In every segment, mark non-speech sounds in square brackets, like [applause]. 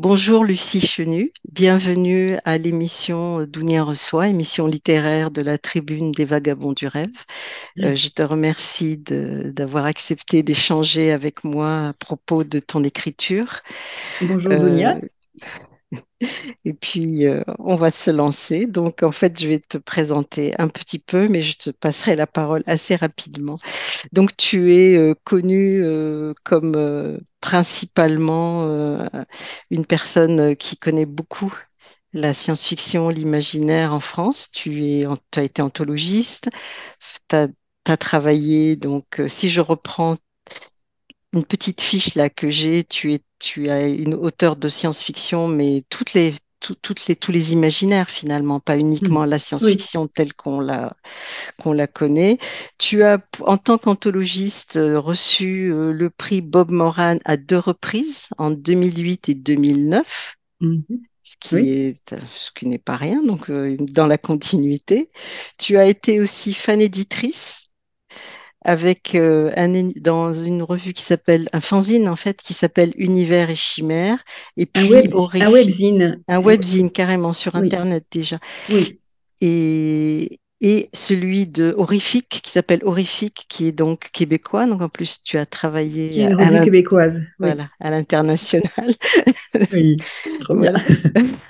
Bonjour Lucie Chenu, bienvenue à l'émission Dounia reçoit, émission littéraire de la Tribune des Vagabonds du Rêve. Euh, je te remercie d'avoir accepté d'échanger avec moi à propos de ton écriture. Bonjour Euh, Dounia. [laughs] et puis, euh, on va se lancer. Donc, en fait, je vais te présenter un petit peu, mais je te passerai la parole assez rapidement. Donc, tu es euh, connue euh, comme principalement une personne qui connaît beaucoup la science-fiction, l'imaginaire en France. Tu as été anthologiste, tu as, travaillé. Donc, si je reprends une petite fiche là que j'ai, tu es, tu as une auteure de science-fiction, mais toutes les, tout- toutes les, tous les imaginaires finalement, pas uniquement la Oui. science-fiction telle qu'on la, qu'on la connaît. Tu as, en tant qu'anthologiste, euh, reçu euh, le prix Bob Moran à deux reprises, en 2008 et 2009, Mhm. ce qui Oui. est, ce qui n'est pas rien, donc euh, dans la continuité. Tu as été aussi fan éditrice avec euh, un, dans une revue qui s'appelle, un fanzine en fait, qui s'appelle Univers et Chimères, et Un puis web, un webzine. un Un we- webzine carrément sur Oui. Internet déjà Oui. et, et celui de Horrifique qui s'appelle Horrifique, qui est donc québécois. Donc en plus, tu as Qui travaillé est à, une québécoise. Oui. voilà, à l'international. [laughs] Oui. Trop bien.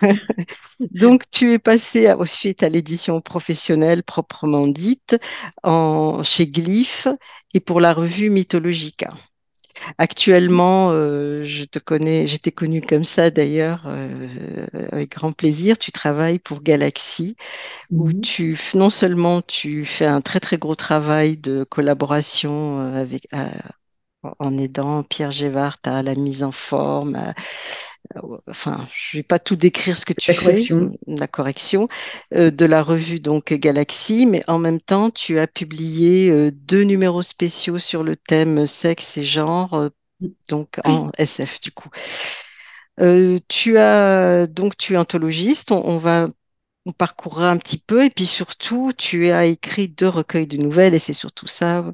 [laughs] Donc tu es passé ensuite à l'édition professionnelle proprement dite en, chez Glyph et pour la revue Mythologica. Actuellement, euh, je te connais, je t'ai connu comme ça d'ailleurs, euh, avec grand plaisir. Tu travailles pour Galaxy où Mhm. tu, non seulement tu fais un très très gros travail de collaboration euh, avec, euh, en aidant Pierre Gévart à la mise en forme, à- enfin, je vais pas tout décrire ce que tu La fais, correction. la correction euh, de la revue donc Galaxy, mais en même temps, tu as publié euh, deux numéros spéciaux sur le thème sexe et genre, euh, donc Oui. en SF du coup. Euh, tu as donc tu es anthologiste, on, on va on parcourra un petit peu et puis surtout, tu as écrit deux recueils de nouvelles et c'est surtout ça,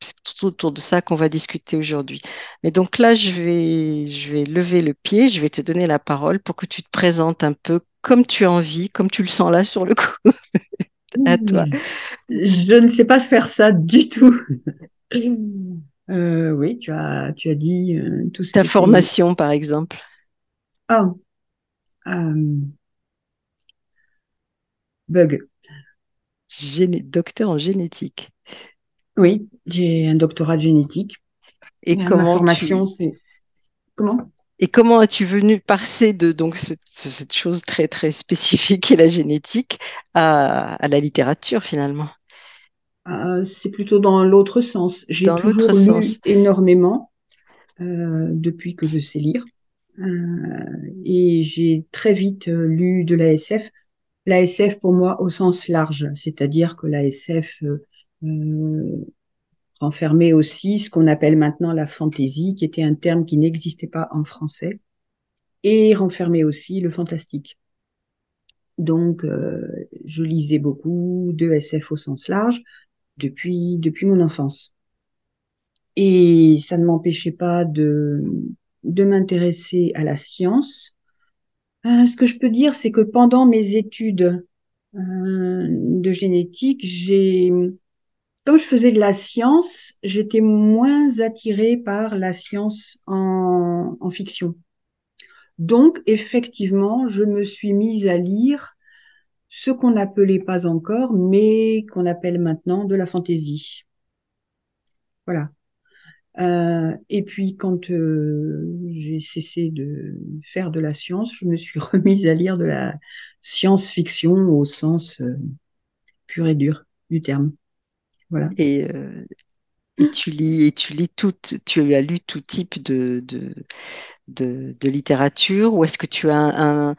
c'est tout autour de ça qu'on va discuter aujourd'hui. Mais donc là, je vais, je vais lever le pied, je vais te donner la parole pour que tu te présentes un peu comme tu as envie, comme tu le sens là sur le coup. [laughs] À toi. Je ne sais pas faire ça du tout. [laughs] Euh, oui, tu as, tu as dit euh, tout ce Ta formation, par exemple. Ah, euh, bug. Géné- docteur en génétique. Oui, j'ai un doctorat de génétique. Et Euh, comment formation, tu, c'est. Comment? et comment as-tu venu passer de donc ce- ce- cette chose très très spécifique est la génétique à, à la littérature finalement, Euh, c'est plutôt dans l'autre sens. J'ai toujours sens. lu énormément euh, depuis que je sais lire. Euh, et j'ai très vite lu de la SF. La SF pour moi au sens large, c'est-à-dire que la SF renfermait aussi ce qu'on appelle maintenant la fantaisie, qui était un terme qui n'existait pas en français, et renfermait aussi le fantastique. Donc, euh, je lisais beaucoup de SF au sens large depuis, depuis mon enfance. Et ça ne m'empêchait pas de, de m'intéresser à la science. Euh, ce que je peux dire, c'est que pendant mes études euh, de génétique, j'ai, comme je faisais de la science, j'étais moins attirée par la science en, en fiction. Donc, effectivement, je me suis mise à lire ce qu'on n'appelait pas encore, mais qu'on appelle maintenant de la fantaisie. Voilà. Euh, et puis, quand euh, j'ai cessé de faire de la science, je me suis [laughs] remise à lire de la science-fiction au sens euh, pur et dur du terme. Voilà. Et, euh, et tu lis, et tu lis tout, tu as lu tout type de, de, de, de littérature, ou est-ce que tu as un, un-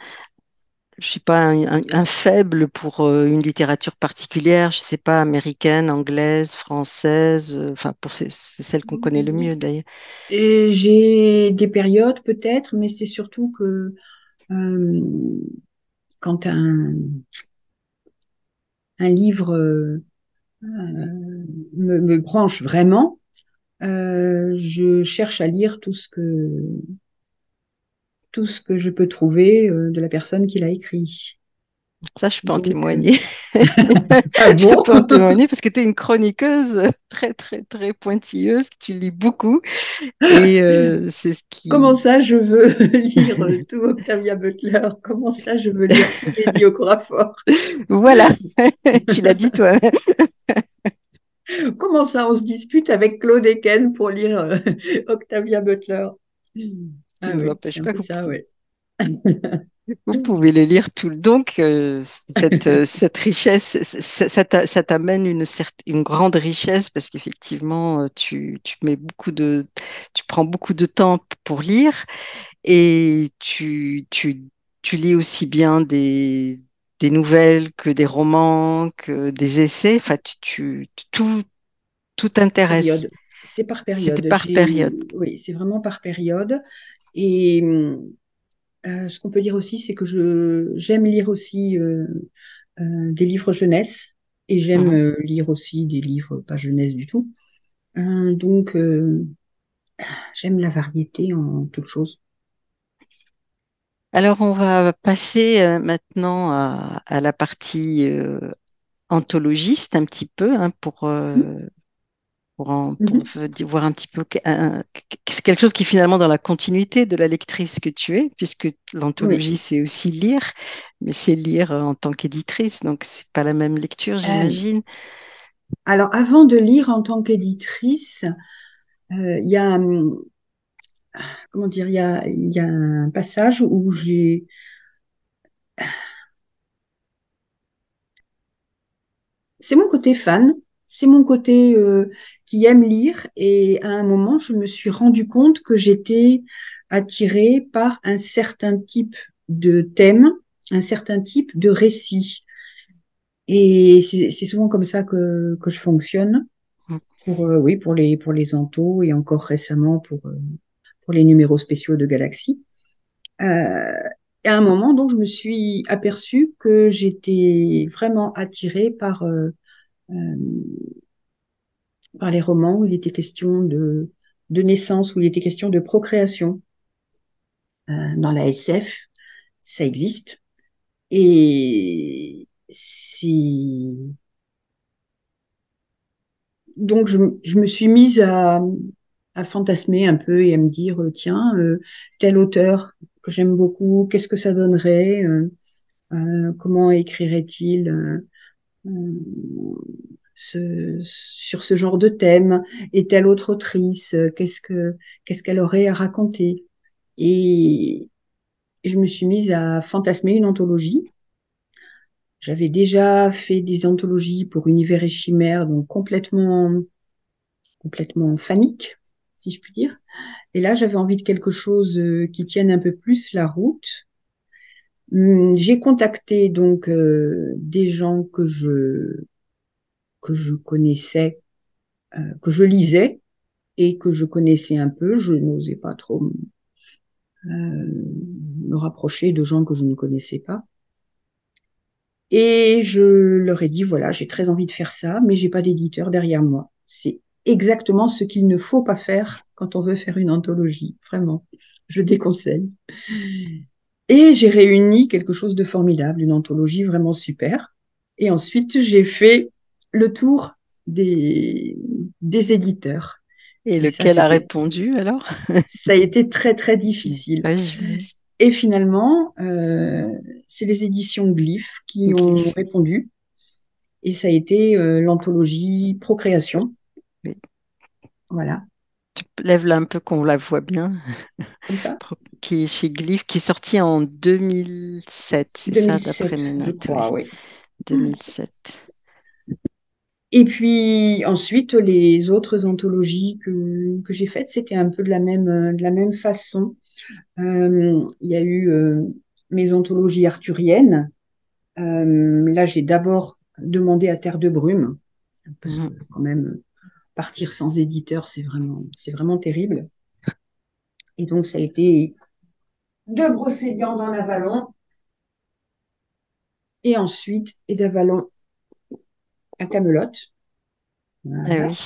je sais pas, un, un- un faible pour euh, une littérature particulière, je sais pas, américaine, anglaise, française, euh, enfin pour c'est celle qu'on connaît le mieux d'ailleurs. J'ai des périodes peut-être, mais c'est surtout que euh, quand un, un livre me, me branche vraiment, euh, je cherche à lire tout ce que tout ce que je peux trouver euh, de la personne qui l'a écrit. Ça, je peux en euh, témoigner. [laughs] ah [laughs] Je peux en témoigner parce que tu es une chroniqueuse très, très, très pointilleuse. Tu lis beaucoup et euh, c'est ce Comment qui. ça, je veux [laughs] lire tout Octavia Butler? Comment ça, je veux lire tout Eddie Okafor? Voilà, tu l'as dit toi. Comment ça, on se dispute avec Claude Eken pour lire euh, Octavia Butler? Ah oui, ça, oui. Vous pouvez le lire tout le Donc, euh, cette, euh, [laughs] cette richesse, ça, ça t'a- ça t'amène une, grande richesse parce qu'effectivement, euh, tu, tu mets beaucoup de, tu prends beaucoup de temps pour lire. Et tu, tu, tu lis aussi bien des, des nouvelles que des romans, que des essais. Enfin, tu, tu- tout, tout t'intéresse. C'est par C'était période. par J'ai, période. oui, c'est vraiment par période. Et euh, ce qu'on peut dire aussi, c'est que je j'aime lire aussi euh, euh, des livres jeunesse et j'aime Mhm. euh, lire aussi des livres pas jeunesse du tout. Euh, donc euh, j'aime la variété en toute chose. Alors, on va passer maintenant à, à la partie euh, anthologiste un petit peu hein, pour, euh, pour, en- pour Mhm. voir un petit peu un- quelque chose qui est finalement dans la continuité de la lectrice que tu es, puisque Oui. l'anthologie, c'est aussi lire, mais c'est lire euh, en tant qu'éditrice, donc c'est pas la même lecture, Euh, j'imagine. alors avant de lire en tant qu'éditrice, euh, il y a hum, comment dire, il y a, il y a un passage où j'ai c'est mon côté fan, c'est mon côté euh, qui aime lire. Et à un moment, je me suis rendu compte que j'étais attirée par un certain type de thème, un certain type de récit. Et c'est souvent comme ça que, que je fonctionne pour, euh, oui, pour les, pour les entos et encore récemment pour, euh, pour les numéros spéciaux de Galaxy. Et à un moment, donc, je me suis aperçue que j'étais vraiment attirée par, euh, par les romans où il était question de, de naissance, où il était question de procréation. Euh, dans la SF, ça existe. Et c'est... Donc, je, je me suis mise à, à fantasmer un peu et à me dire, euh, tiens, euh, tel auteur que j'aime beaucoup, qu'est-ce que ça donnerait euh, euh, Comment écrirait-il euh, euh, ce, sur ce genre de thème et telle autre autrice, euh, qu'est-ce que qu'est-ce qu'elle aurait à raconter? Et je me suis mise à fantasmer une anthologie. J'avais déjà fait des anthologies pour Univers et Chimère, donc complètement complètement fanique, si je puis dire. Et là, j'avais envie de quelque chose euh, qui tienne un peu plus la route. Hum, J'ai contacté donc euh, des gens que je que je connaissais, euh, que je lisais et que je connaissais un peu. Je n'osais pas trop euh, me rapprocher de gens que je ne connaissais pas. Et je leur ai dit, voilà, j'ai très envie de faire ça, mais j'ai pas d'éditeur derrière moi. C'est exactement ce qu'il ne faut pas faire quand on veut faire une anthologie. Vraiment, je déconseille. Et j'ai réuni quelque chose de formidable, une anthologie vraiment super. Et ensuite, j'ai fait le tour des, des éditeurs. Et ça, lequel a répondu alors? [laughs] ça a été très, très difficile. Et finalement, euh, c'est les éditions Glyph qui ont Glyph. répondu. Et ça a été euh, l'anthologie Procréation. Oui. Voilà, Tu lèves-la un peu qu'on la voit bien, comme ça? [laughs] Pro- qui est chez Glyph, qui est sorti en 2007, c'est ça, d'après 2007, mes notes, oui. oui. 2007. Et puis ensuite, les autres anthologies que, que j'ai faites, c'était un peu de la même, de la même façon. Euh, il y a eu euh, mes anthologies arthuriennes. Euh, là, j'ai d'abord demandé à Terre de Brume, parce que Mhm. quand même, partir sans éditeur, c'est vraiment, c'est vraiment terrible. Et donc, ça a été de Brocéliande en Avalon, et ensuite, et d'Avalon à Camelot. Voilà, oui.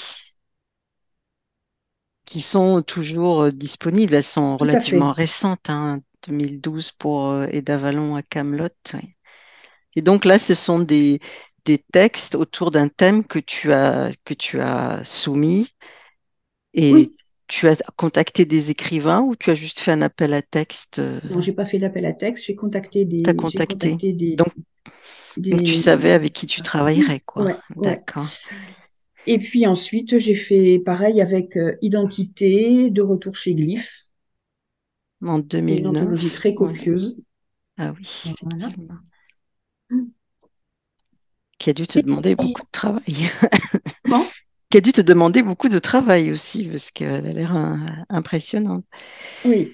qui sont toujours euh, disponibles. Elles sont tout relativement récentes, hein. 2012 pour euh, Vallon à Camelot. oui. Et donc là, ce sont des, des textes autour d'un thème que tu as, que tu as soumis et Oui, tu as contacté des écrivains ou tu as juste fait un appel à texte, euh, non, j'ai pas fait d'appel à texte, j'ai contacté t'as des, j'ai contacté. contacté des, Donc, donc tu savais avec qui tu travaillerais, quoi. ouais, ouais. D'accord. Et puis ensuite, j'ai fait pareil avec euh, Identité, de retour chez Glyph, En qui est une anthologie 2009. très ouais. copieuse. Ah oui, Voilà. effectivement. Qui a dû te demander beaucoup de travail. [laughs] Qui a dû te demander beaucoup de travail aussi, parce qu'elle a l'air euh, impressionnante. Oui.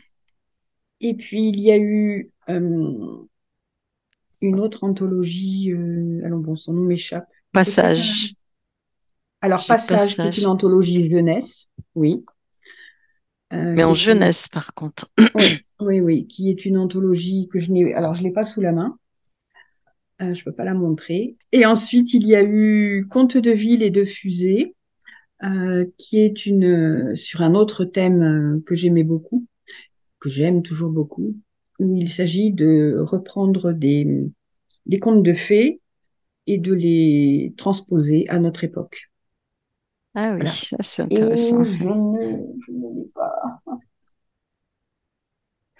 Et puis il y a eu euh, une autre anthologie, euh, allons bon, son nom m'échappe. Passage. Alors Passage, qui est une anthologie jeunesse, oui, euh, Mais en jeunesse, par contre. oui, oui, oui, qui est une anthologie que je n'ai, alors je l'ai pas sous la main, euh, je peux pas la montrer. Et ensuite il y a eu Contes de ville et de fusée, euh, qui est une euh, sur un autre thème que j'aimais beaucoup, que j'aime toujours beaucoup, où il s'agit de reprendre des des contes de fées et de les transposer à notre époque. Ah oui, Voilà. c'est Et intéressant. je ne, je ne l'ai pas.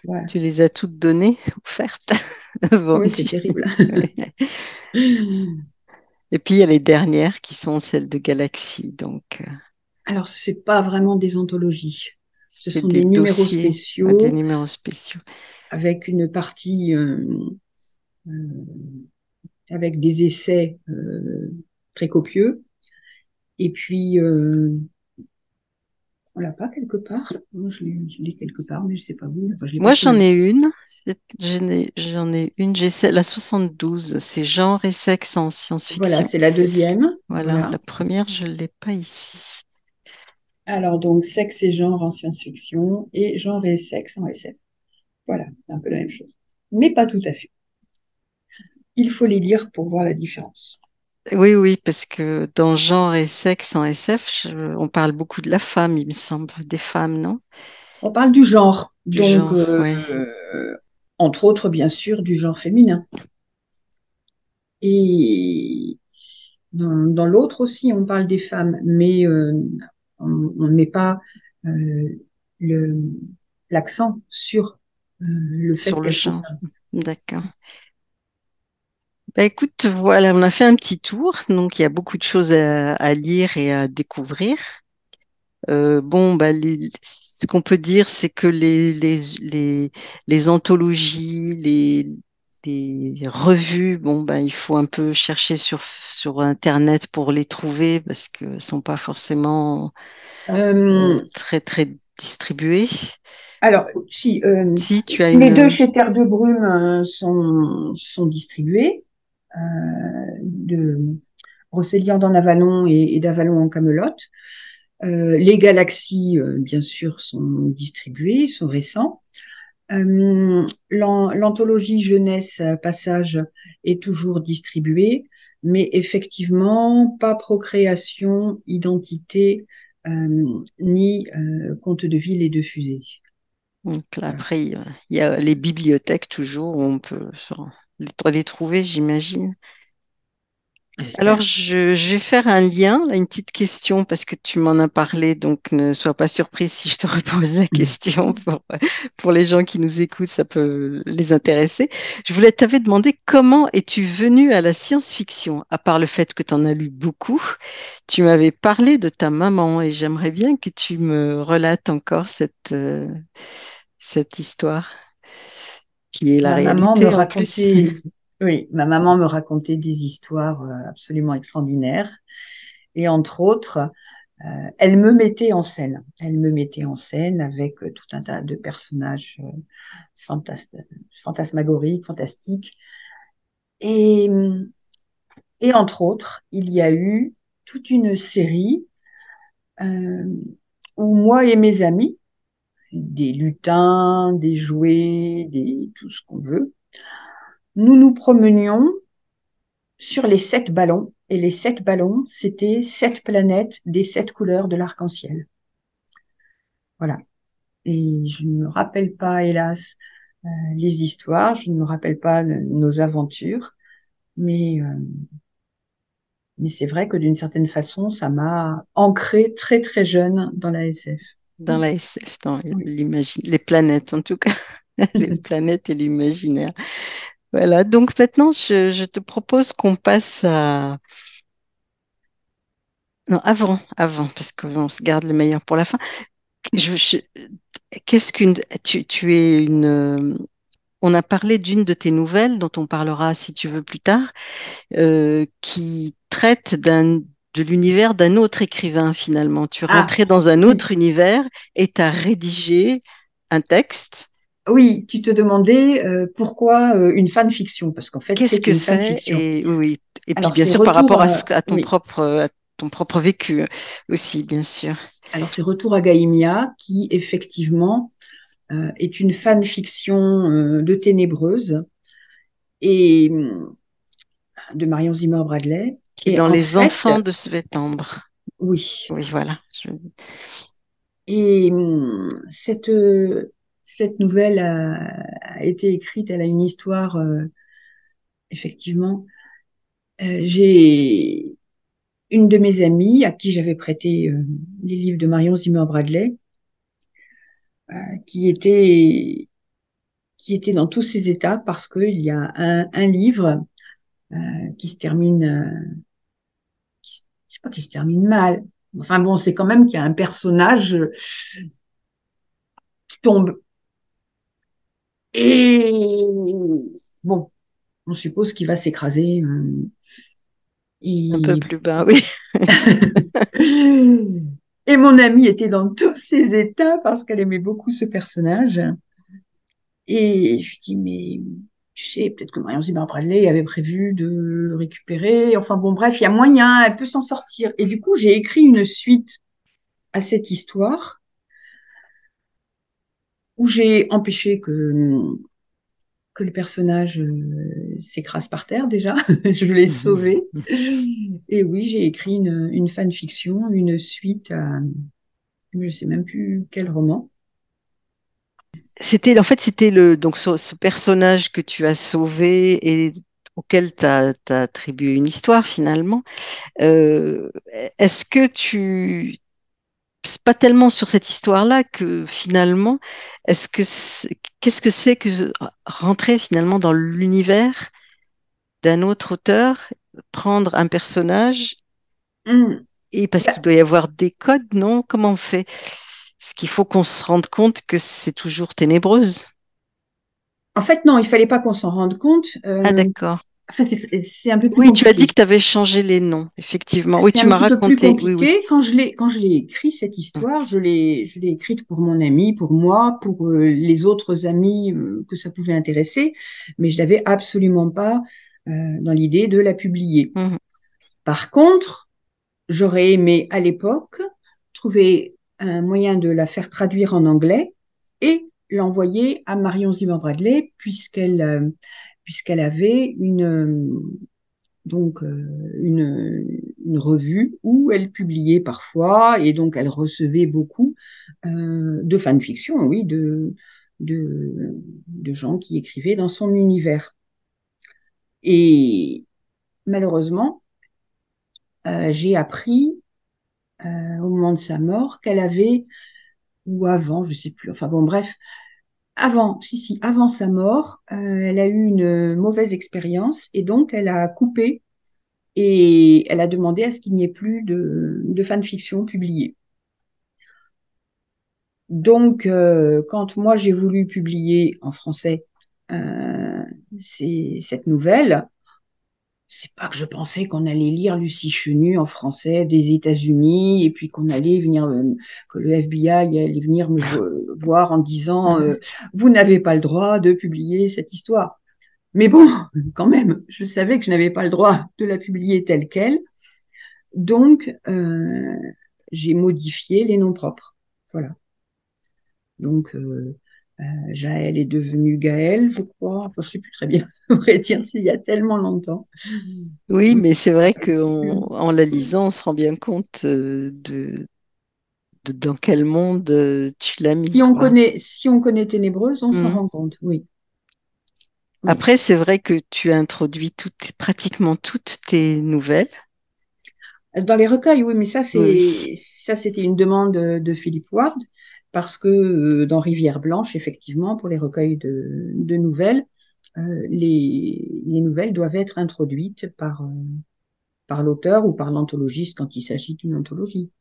Voilà. Tu les as toutes données, [laughs] offertes, [laughs] Oui, c'est terrible. [laughs] Et puis il y a les dernières qui sont celles de Galaxy. Donc euh, Alors, c'est pas vraiment des anthologies. Ce sont des des numéros des spéciaux numéros spéciaux. avec une partie euh, euh, avec des essais euh, très copieux. Et puis, on l'a pas quelque part? Moi, je l'ai quelque part, mais je sais pas où. Enfin, je Moi j'en ai une. J'en ai, une. J'ai la 72. C'est genre et sexe en Voilà, science-fiction. c'est la deuxième. Voilà, Voilà. la première, je ne l'ai pas ici. Alors, donc, sexe et genre en science-fiction et genre et sexe en SF. Voilà, c'est un peu la même chose. Mais pas tout à fait. Il faut les lire pour voir la différence. Oui, oui, parce que dans genre et sexe en SF, je- on parle beaucoup de la femme, il me semble, des femmes, non? On parle du genre, Du donc, genre, euh, oui. entre autres, bien sûr, du genre féminin. Et dans, dans l'autre aussi, on parle des femmes, mais euh, on ne met pas euh, l'accent sur euh, le fait Sur le genre. D'accord. Bah, écoute, voilà, on a fait un petit tour, donc il y a beaucoup de choses à, à lire et à découvrir. Euh, bon, bah, les- ce qu'on peut dire, c'est que les, les, les, les anthologies, les, les revues, bon, bah, il faut un peu chercher sur, sur Internet pour les trouver parce qu'elles ne sont pas forcément euh, Euh, très, très distribuées. alors, si euh, Si tu as les deux une... chez Terre de Brume euh, sont, sont distribués, de Brocéliande en Avalon et, et d'Avalon en Camelote. Euh, les galaxies, euh, bien sûr, sont distribuées, sont récents. Euh, l'an- L'anthologie jeunesse euh, passage est toujours distribuée, mais effectivement, pas procréation, identité, euh, ni euh, conte de ville et de fusée. Donc là, après, il y a les bibliothèques toujours où on peut les, trouver, j'imagine. Alors, je, je vais faire un lien, une petite question, parce que tu m'en as parlé, donc ne sois pas surprise si je te [laughs] repose la question. [laughs] Pour, pour les gens qui nous écoutent, ça peut les intéresser. Je voulais t'avais demandé comment es-tu venu à la science-fiction, à part le fait que tu en as lu beaucoup. Tu m'avais parlé de ta maman et j'aimerais bien que tu me relates encore cette, euh, cette histoire, qui est la Ma maman me plus. racontait, [laughs] oui, ma maman me racontait des histoires euh, absolument extraordinaires. Et entre autres, euh, elle me mettait en scène. Elle me mettait en scène avec euh, tout un tas de personnages euh, fantas- fantasmagoriques, fantastiques. Et, et entre autres, il y a eu toute une série où moi et mes amis, des lutins, des jouets, des, tout ce qu'on veut, nous nous promenions sur les sept ballons. Et les sept ballons, c'était sept planètes des sept couleurs de l'arc-en-ciel. Voilà. Et je ne me rappelle pas, hélas, les histoires. Je ne me rappelle pas nos aventures, mais, euh, mais c'est vrai que d'une certaine façon, ça m'a ancré très très jeune dans la SF. Dans la SF, dans les planètes en tout cas, [laughs] les [laughs] planètes et l'imaginaire. Voilà, donc maintenant, je, je te propose qu'on passe à... Non, avant, avant, parce qu'on se garde le meilleur pour la fin. Je, je- Qu'est-ce qu'une... Tu, tu es une... euh, On a parlé d'une de tes nouvelles, dont on parlera si tu veux plus tard, euh, qui traite d'un, de l'univers d'un autre écrivain finalement. Tu es Ah, rentré dans un autre univers et tu as rédigé un texte. Oui, tu te demandais euh, pourquoi euh, une fanfiction, parce qu'en fait, Qu'est-ce c'est que c'est? Et oui, et puis Alors, bien sûr par rapport à, à, ce, à ton oui. propre, à ton propre vécu aussi, bien sûr. Alors, c'est Retour à Gaïmia qui, effectivement, euh, est une fanfiction de Ténébreuse et hum, de Marion Zimmer Bradley. Qui est Et dans en Les fait, Enfants de Svetembre. oui. Oui, voilà. Je- Et hum, cette, euh, cette nouvelle a, a été écrite, elle a une histoire, euh, effectivement. Euh, j'ai une de mes amies à qui j'avais prêté euh, les livres de Marion Zimmer Bradley, euh, qui était qui était dans tous ses états parce qu'il y a un, un livre euh, qui se termine, c'est pas qui se termine mal. Enfin bon, c'est quand même qu'il y a un personnage euh, qui tombe. Et bon, on suppose qu'il va s'écraser. euh, Un peu plus bas, oui. [laughs] Et mon amie était dans tous ses états parce qu'elle aimait beaucoup ce personnage. Et je dis, mais tu sais, peut-être que Marion Zimmer Bradley avait prévu de le récupérer. Enfin bon, bref, il y a moyen, elle peut s'en sortir. Et du coup, j'ai écrit une suite à cette histoire où j'ai empêché que, que le personnage euh, s'écrase par terre déjà. [laughs] je l'ai sauvé. [laughs] Et oui, j'ai écrit une, une fanfiction, une suite à, je ne sais même plus quel roman. C'était, en fait, c'était le, donc ce, ce personnage que tu as sauvé et auquel tu as, attribué une histoire finalement. Euh, est-ce que tu, c'est pas tellement sur cette histoire-là que finalement, est-ce que qu'est-ce que c'est que rentrer finalement dans l'univers d'un autre auteur, prendre un personnage Hum. et parce qu'il doit y avoir des codes, non? Comment on fait? Est-ce qu'il faut qu'on se rende compte que c'est toujours ténébreuse? En fait, non, il fallait pas qu'on s'en rende compte. Euh, Ah, d'accord. en fait, c'est- un peu plus Oui, tu as dit que tu avais changé les noms, effectivement. Oui, tu m'as plus raconté. Oui. Quand je l'ai, quand je l'ai écrit, cette histoire, je l'ai, je l'ai écrite pour mon ami, pour moi, pour euh, les autres amis euh, que ça pouvait intéresser, mais je n'avais absolument pas euh, dans l'idée de la publier. Mhm. Par contre, j'aurais aimé à l'époque trouver un moyen de la faire traduire en anglais et l'envoyer à Marion Zimmer Bradley, puisqu'elle euh, puisqu'elle avait une, euh, donc euh, une, une revue où elle publiait parfois et donc elle recevait beaucoup de fanfiction, oui, de, de, de gens qui écrivaient dans son univers. Et malheureusement, j'ai appris euh, au moment de sa mort qu'elle avait, ou avant, je sais plus, enfin bon, bref, avant, si, si, avant sa mort, euh, elle a eu une mauvaise expérience et donc elle a coupé et elle a demandé à ce qu'il n'y ait plus de, fanfiction publiée. Donc, euh, quand moi j'ai voulu publier en français cette nouvelle, c'est pas que je pensais qu'on allait lire Lucie Chenu en français des États-Unis et puis qu'on allait venir, euh, que le FBI allait venir me vo- voir en disant euh, [laughs] vous n'avez pas le droit de publier cette histoire. Mais bon, [laughs] quand même, je savais que je n'avais pas le droit de la publier telle qu'elle, donc euh, j'ai modifié les noms propres. Voilà. Donc euh, Jaël est devenue Gaël, je crois. Enfin, je sais plus très bien, [laughs] à vrai dire, c'est il y a tellement longtemps. Oui, mais c'est vrai qu'en en la lisant, on se rend bien compte euh, de, de- dans quel monde euh, tu l'as mis, Si on quoi. connaît, si on connaît Ténébreuse, on s'en Mhm. rend compte, oui. Oui. Après, c'est vrai que tu as introduit toutes, pratiquement toutes tes nouvelles. Dans les recueils, oui, mais ça, Oui. c'est, ça, c'était une demande de, de Philippe Ward, parce que euh, dans Rivière Blanche, effectivement, pour les recueils de, nouvelles, euh, les, les nouvelles doivent être introduites par, euh, par l'auteur ou par l'anthologiste quand il s'agit d'une anthologie.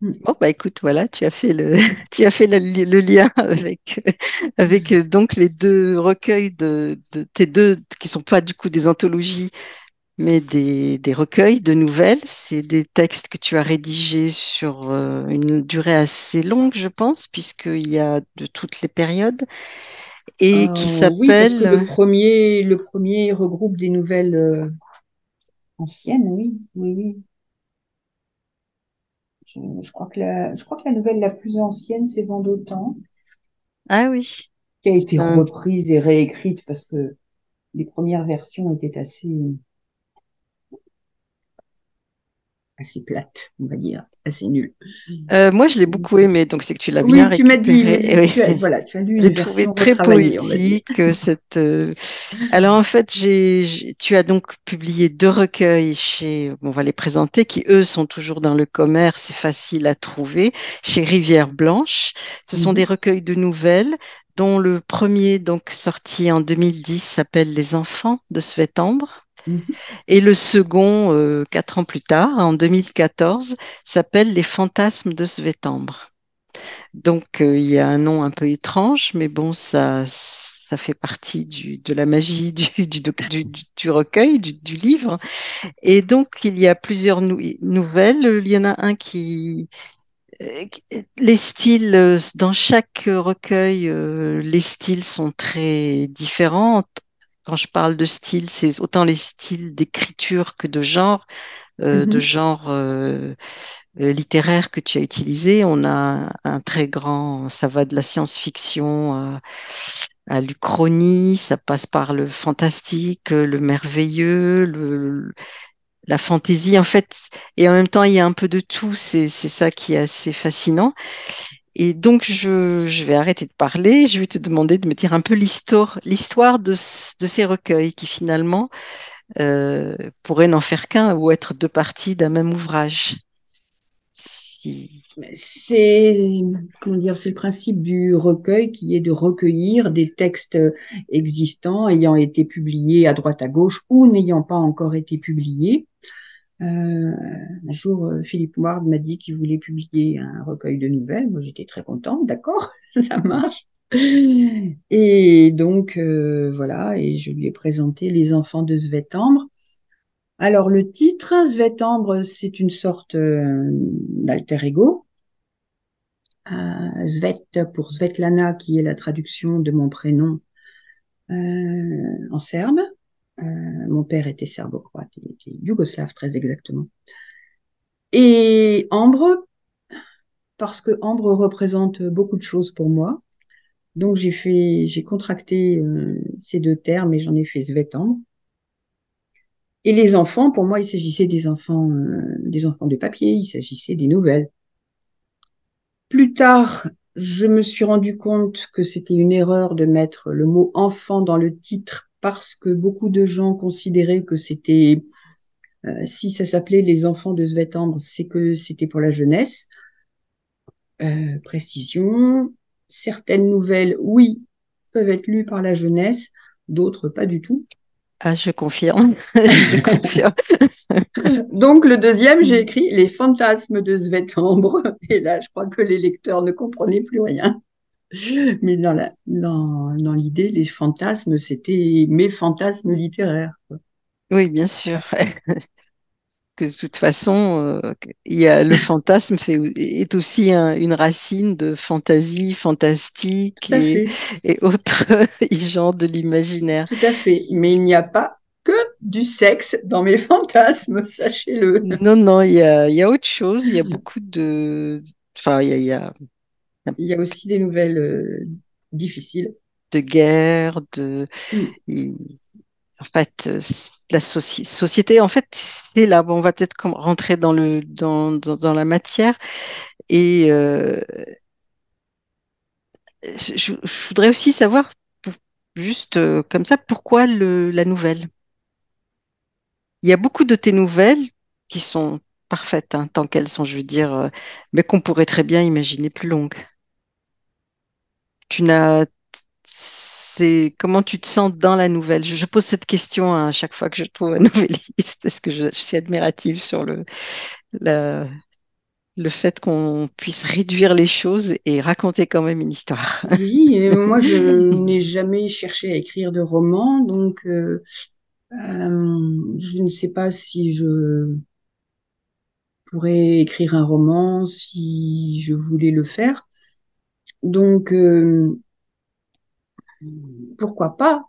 Hmm. Bon, bah écoute, voilà, tu as fait le, [laughs] tu as fait le, li- le lien avec, [laughs] avec donc les deux recueils de, de tes deux, qui sont pas du coup des anthologies, mais des, des recueils de nouvelles. C'est des textes que tu as rédigés sur euh, une durée assez longue, je pense, puisqu'il y a de toutes les périodes, et qui Euh, oui, parce que le premier, le premier regroupe des nouvelles euh, anciennes, oui, oui, oui. Je, je crois que la, je crois que la nouvelle la plus ancienne, c'est Vent d'Automne, ah oui, qui a été reprise et réécrite parce que les premières versions étaient assez, assez plates, on va dire, assez nulles. euh, moi je l'ai beaucoup aimé, donc c'est que tu l'as bien oui, tu m'as dit, mais récupéré. Oui. tu as, voilà, tu as lu J'ai une trouvé très poétique euh, cette. euh, Alors en fait, j'ai, tu as donc publié deux recueils chez, on va les présenter, qui eux sont toujours dans le commerce, c'est facile à trouver, chez Rivière Blanche. Ce sont des Mhm, recueils de nouvelles, dont le premier, donc sorti en 2010, s'appelle Les Enfants de Svetambre. Et le second, euh, quatre ans plus tard, en 2014, s'appelle Les Fantasmes de Svetambre. Donc, euh, il y a un nom un peu étrange, mais bon, ça, ça fait partie de la magie [laughs] du, recueil, du, livre. Et donc, il y a plusieurs nou- nouvelles. Il y en a un qui... euh, Les styles, euh, dans chaque recueil, les styles sont très différents. Quand je parle de style, c'est autant les styles d'écriture que de genre, euh, de mhm. genre euh, euh, littéraire que tu as utilisé. On a un très grand, ça va de la science-fiction à, à l'Uchronie, ça passe par le fantastique, le merveilleux, le, la fantaisie en fait. Et en même temps, il y a un peu de tout. C'est ça qui est assez fascinant. Et donc, je, vais arrêter de parler. Je vais te demander de me dire un peu l'histoire, de, ce- de ces recueils qui finalement euh, pourraient n'en faire qu'un ou être deux parties d'un même ouvrage. C'est, comment dire, c'est le principe du recueil qui est de recueillir des textes existants ayant été publiés à droite à gauche ou n'ayant pas encore été publiés. Euh, un jour, euh, Philippe Ward m'a dit qu'il voulait publier un recueil de nouvelles. Moi, j'étais très contente, d'accord, [laughs] ça marche. Et donc, euh, voilà, et je lui ai présenté Les enfants de Svetambre. Alors, le titre, Svetambre, c'est une sorte d'alter ego. Svet pour Svetlana, qui est la traduction de mon prénom en serbe. Mon père était serbo-croate, yougoslave très exactement. Et Ambre, parce que Ambre représente beaucoup de choses pour moi. Donc j'ai fait, j'ai contracté euh, ces deux termes et j'en ai fait Svetambre. Et les enfants, pour moi, il s'agissait des enfants, euh, des enfants de papier, il s'agissait des nouvelles. Plus tard, je me suis rendu compte que c'était une erreur de mettre le mot enfant dans le titre parce que beaucoup de gens considéraient que c'était, euh, si ça s'appelait Les enfants de Svetambre, c'est que c'était pour la jeunesse. Euh, précision, certaines nouvelles, oui, peuvent être lues par la jeunesse, d'autres pas du tout. Ah, je confirme, [laughs] je confirme. [laughs] Donc le deuxième, j'ai écrit Les fantasmes de Svetambre. [laughs] Et là, je crois que les lecteurs ne comprenaient plus rien. Mais dans la, dans, dans l'idée, les fantasmes, c'était mes fantasmes littéraires. quoi. Oui, bien sûr. [laughs] Que de toute façon, euh, il y a, le fantasme fait, est aussi un- une racine de fantaisie, fantastique et, et autres [laughs] genres de l'imaginaire. tout à fait. Mais il n'y a pas que du sexe dans mes [laughs] fantasmes, sachez-le. Non, non, il y a, il y a autre chose. Il y a beaucoup de, enfin, il y a, il y a Il y a aussi des nouvelles euh, difficiles. de guerre, de, Mm. il- en fait, euh, la soci- société, en fait, c'est là. Bon, on va peut-être rentrer dans le dans, dans, la matière. Et euh, je, voudrais aussi savoir, juste euh, comme ça, pourquoi le, la nouvelle? Il y a beaucoup de tes nouvelles qui sont parfaites, hein, tant qu'elles sont, je veux dire, mais qu'on pourrait très bien imaginer plus longues. Tu n'as, c'est comment tu te sens dans la nouvelle? Je, je pose cette question à chaque fois que je trouve un nouvelliste. [laughs] Est-ce que je, je suis admirative sur le, la- le fait qu'on puisse réduire les choses et raconter quand même une histoire? Oui, et [laughs] moi, je n'ai jamais cherché à écrire de roman, donc euh, euh, je ne sais pas si je pourrais écrire un roman, si je voulais le faire. Donc, euh, pourquoi pas?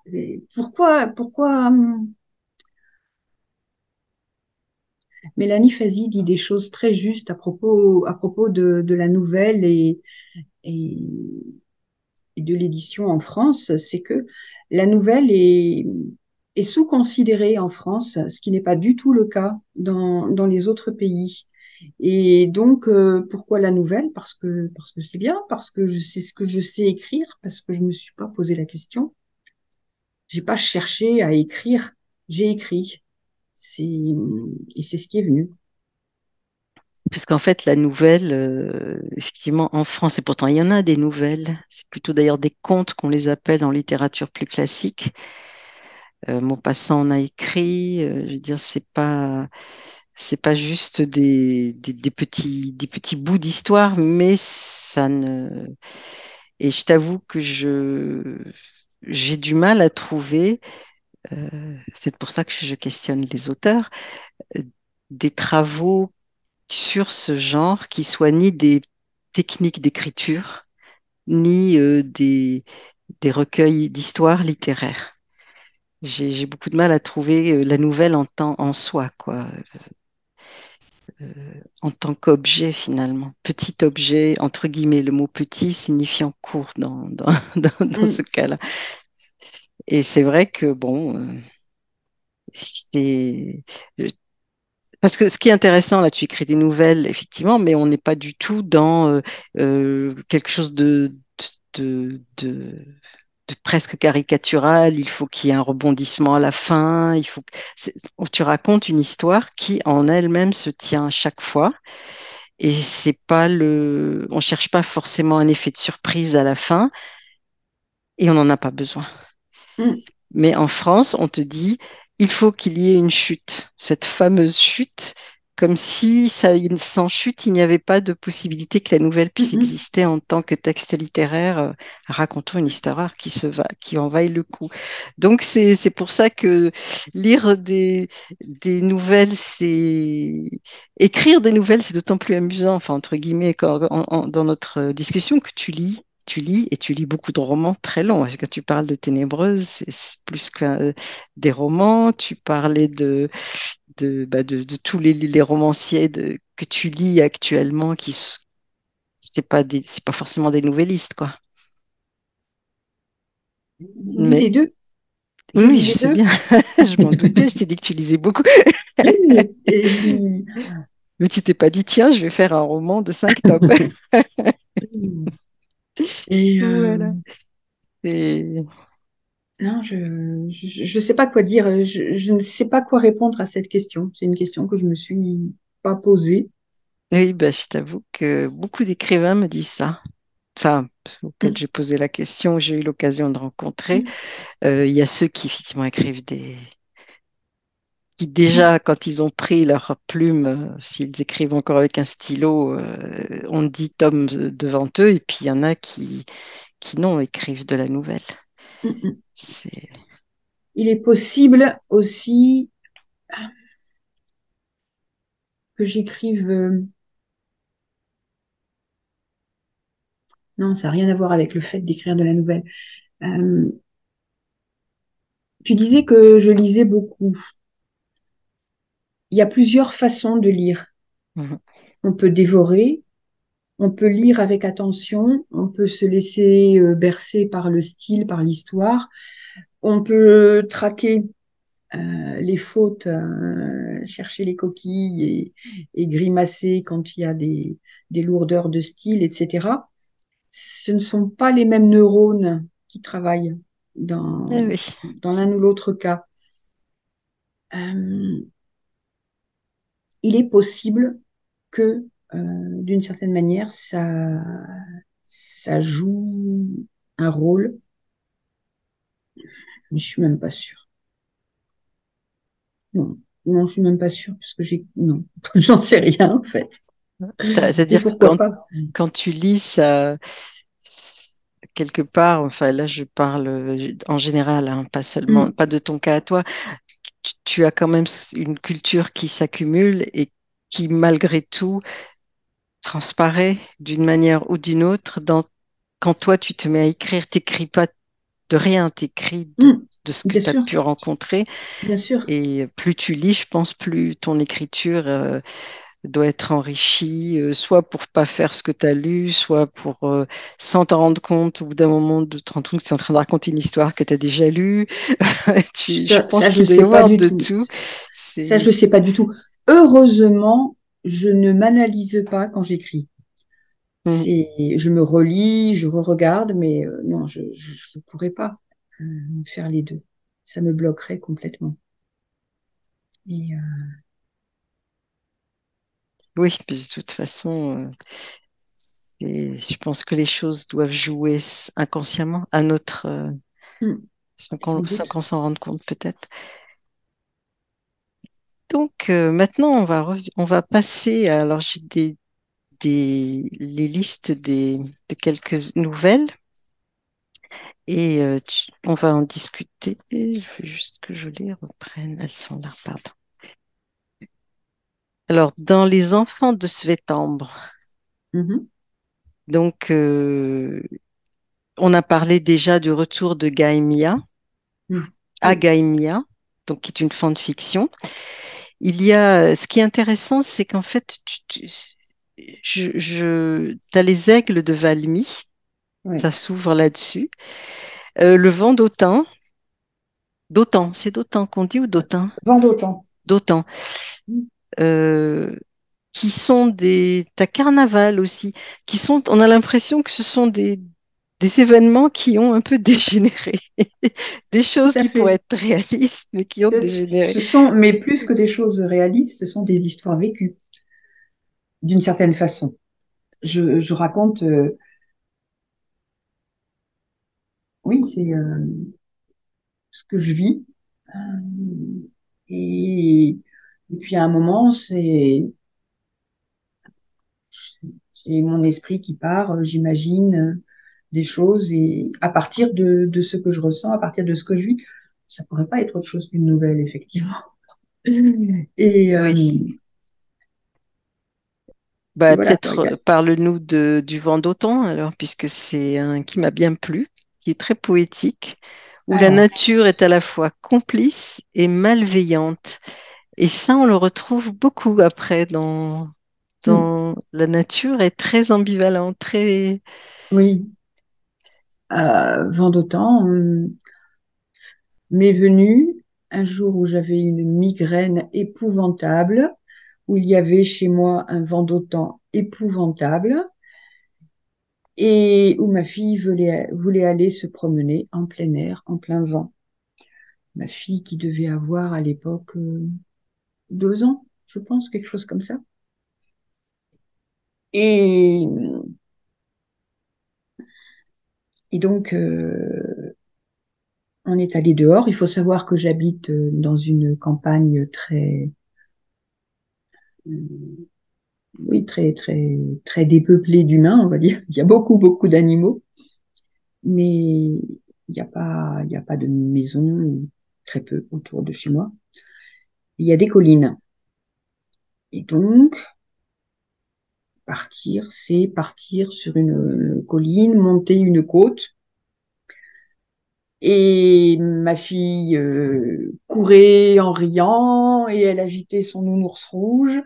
Pourquoi, pourquoi hum, Mélanie Fazi dit des choses très justes à propos, à propos de, la nouvelle et, et, de l'édition en France, c'est que la nouvelle est, est sous-considérée en France, ce qui n'est pas du tout le cas dans, dans les autres pays. Et donc, euh, pourquoi la nouvelle? Parce que, parce que c'est bien, parce que sais ce que je sais écrire, parce que je me suis pas posé la question. J'ai pas cherché à écrire, j'ai écrit. C'est, et c'est ce qui est venu. Puisqu'en fait, la nouvelle, euh, effectivement, en France, et pourtant il y en a des nouvelles, c'est plutôt d'ailleurs des contes qu'on les appelle en littérature plus classique. Euh, Maupassant en a écrit, euh, je veux dire, c'est pas, c'est pas juste des, des, des petits, des petits bouts d'histoire, mais ça ne. Et je t'avoue que je, j'ai du mal à trouver, euh, c'est pour ça que je questionne les auteurs, des travaux sur ce genre qui soient ni des techniques d'écriture, ni euh, des, des recueils d'histoires littéraires. J'ai, beaucoup de mal à trouver euh, la nouvelle en temps en soi, quoi, en tant qu'objet finalement. Petit objet, entre guillemets, le mot petit signifiant court dans, dans, [laughs] dans, dans ce Mm, cas-là. Et c'est vrai que, bon, euh, c'est... Parce que ce qui est intéressant, là, tu écris des nouvelles, effectivement, mais on n'est pas du tout dans euh, euh, quelque chose de, de, de, de presque caricatural. Il faut qu'il y ait un rebondissement à la fin. Il faut Tu racontes une histoire qui, en elle-même, se tient à chaque fois. Et c'est pas le, on cherche pas forcément un effet de surprise à la fin, et on n'en a pas besoin. mm, Mais en France, on te dit, il faut qu'il y ait une chute, cette fameuse chute, comme si ça, sans chute, il n'y avait pas de possibilité que la nouvelle puisse mm. exister en tant que texte littéraire, euh, racontant une histoire qui se va, qui en vaille le coup. Donc c'est c'est pour ça que lire des des nouvelles, c'est écrire des nouvelles, c'est d'autant plus amusant, enfin entre guillemets, quand, en- en- dans notre discussion que tu lis. Tu lis et tu lis beaucoup de romans très longs. Quand tu parles de Ténébreuse, c'est plus que des romans. Tu parlais de, de, bah, de, de tous les, les romanciers de- que tu lis actuellement, qui c'est pas des, c'est pas forcément des nouvellistes, quoi. Mais les deux? oui, Je sais bien. [laughs] Je m'en doutais. Je t'ai dit que tu lisais beaucoup, [laughs] mais tu t'es pas dit, tiens, je vais faire un roman de cinq tomes. [laughs] Et euh, Voilà. Et non, je, je je sais pas quoi dire. Je, je ne sais pas quoi répondre à cette question. C'est une question que je me suis pas posée. oui, bah, je t'avoue que beaucoup d'écrivains me disent ça. Enfin, auxquels Mm, j'ai posé la question, j'ai eu l'occasion de rencontrer. mm, Euh, Il y a ceux qui effectivement écrivent des, qui mm, déjà, quand ils ont pris leur plume, euh, s'ils écrivent encore avec un stylo, euh, on dit tome devant eux, et puis il y en a qui, qui non, écrivent de la nouvelle. mm, mm. Il est possible aussi que j'écrive. euh, Non, ça n'a rien à voir avec le fait d'écrire de la nouvelle. Euh, tu disais que je lisais beaucoup. Il y a plusieurs façons de lire. Mhm. On peut dévorer, on peut lire avec attention, on peut se laisser euh, bercer par le style, par l'histoire, on peut traquer euh, les fautes, euh, chercher les coquilles et, et, grimacer quand il y a des, des, lourdeurs de style, etc. Ce ne sont pas les mêmes neurones qui travaillent dans, Eh oui. dans l'un ou l'autre cas. Euh, il est possible que, d'une certaine manière, ça, ça joue un rôle, je suis même pas sûre. Non, non, je suis même pas sûre parce que j'ai, non, [laughs] j'en sais rien en fait. C'est-à-dire que quand, quand, tu lis ça, quelque part, enfin là je parle en général, hein, pas seulement, mm. pas de ton cas à toi, tu, tu as quand même une culture qui s'accumule et qui malgré tout transparaît d'une manière ou d'une autre dans quand toi tu te mets à écrire, t'écris pas de rien, t'écris de, Mm. de ce que tu as pu rencontrer. Bien sûr. Et plus tu lis, je pense, plus ton écriture euh, doit être enrichie, euh, soit pour pas faire ce que tu as lu, soit pour, euh, sans t'en rendre compte, au bout d'un moment, de te rendre compte que tu es en train de raconter une histoire que tu as déjà lue. [laughs] tu, ça, je pense ça, qu'il je doit y sais avoir pas du de tout. tout. Ça, je sais pas du tout. Heureusement, je ne m'analyse pas quand j'écris. C'est, je me relis, je re-regarde, mais euh, non, je ne pourrais pas euh, faire les deux. Ça me bloquerait complètement. Et, euh, Oui, puis de toute façon, je pense que les choses doivent jouer inconsciemment à notre, hmm, sans qu'on s'en rende compte peut-être. Donc euh, maintenant, on va, on va passer, à- alors j'ai des, des, les listes des, de quelques nouvelles et euh, tu- on va en discuter. Je veux juste que je les reprenne, elles sont là, pardon. Alors, dans Les Enfants de Svetambre, Mhm. donc euh, on a parlé déjà du retour de Gaïmia, Hmm. à Oui, Gaïmia, donc qui est une fanfiction. Il y a, ce qui est intéressant, c'est qu'en fait, tu, tu- je, je, as les aigles de Valmy, oui. ça s'ouvre là-dessus. Euh, le vent d'Autun, d'Autan, c'est d'Autan qu'on dit ou d'Autun? Vent d'autant. D'Autan. Hmm. Euh, qui sont des, t'as Carnaval aussi, qui sont, on a l'impression que ce sont des, des événements qui ont un peu [laughs] dégénéré, des choses qui pourraient être réalistes, mais qui ont Ce dégénéré. ce sont, mais plus que des choses réalistes, ce sont des histoires vécues, d'une certaine façon. Je, je raconte, euh, oui, c'est euh, ce que je vis. Euh, et, et puis à un moment, c'est c'est mon esprit qui part, euh, j'imagine euh, des choses et à partir de, de ce que je ressens, à partir de ce que je vis, ça pourrait pas être autre chose qu'une nouvelle, effectivement. [laughs] Et, euh, Bah, voilà peut-être parle-nous de, du vent d'Automne, alors, puisque c'est un qui m'a bien plu, qui est très poétique, où la nature est à la fois complice et malveillante. Et ça, on le retrouve beaucoup après dans, hmm, dans la nature est très ambivalente, très... oui, euh, m'est venu un jour où j'avais une migraine épouvantable, où il y avait chez moi un vent d'autant épouvantable. et où ma fille voulait, voulait aller se promener en plein air, en plein vent. Ma fille qui devait avoir à l'époque euh, deux ans, je pense, quelque chose comme ça. Et, et donc, euh, on est allé dehors. Il faut savoir que j'habite euh, dans une campagne très, euh, oui, très, très, très dépeuplée d'humains, on va dire. Il y a beaucoup, beaucoup d'animaux, mais il n'y a pas, il y a pas de maison, très peu autour de chez moi. Il y a des collines. Et donc, partir, c'est partir sur une colline, monter une côte. Et ma fille euh, courait en riant et elle agitait son nounours rouge.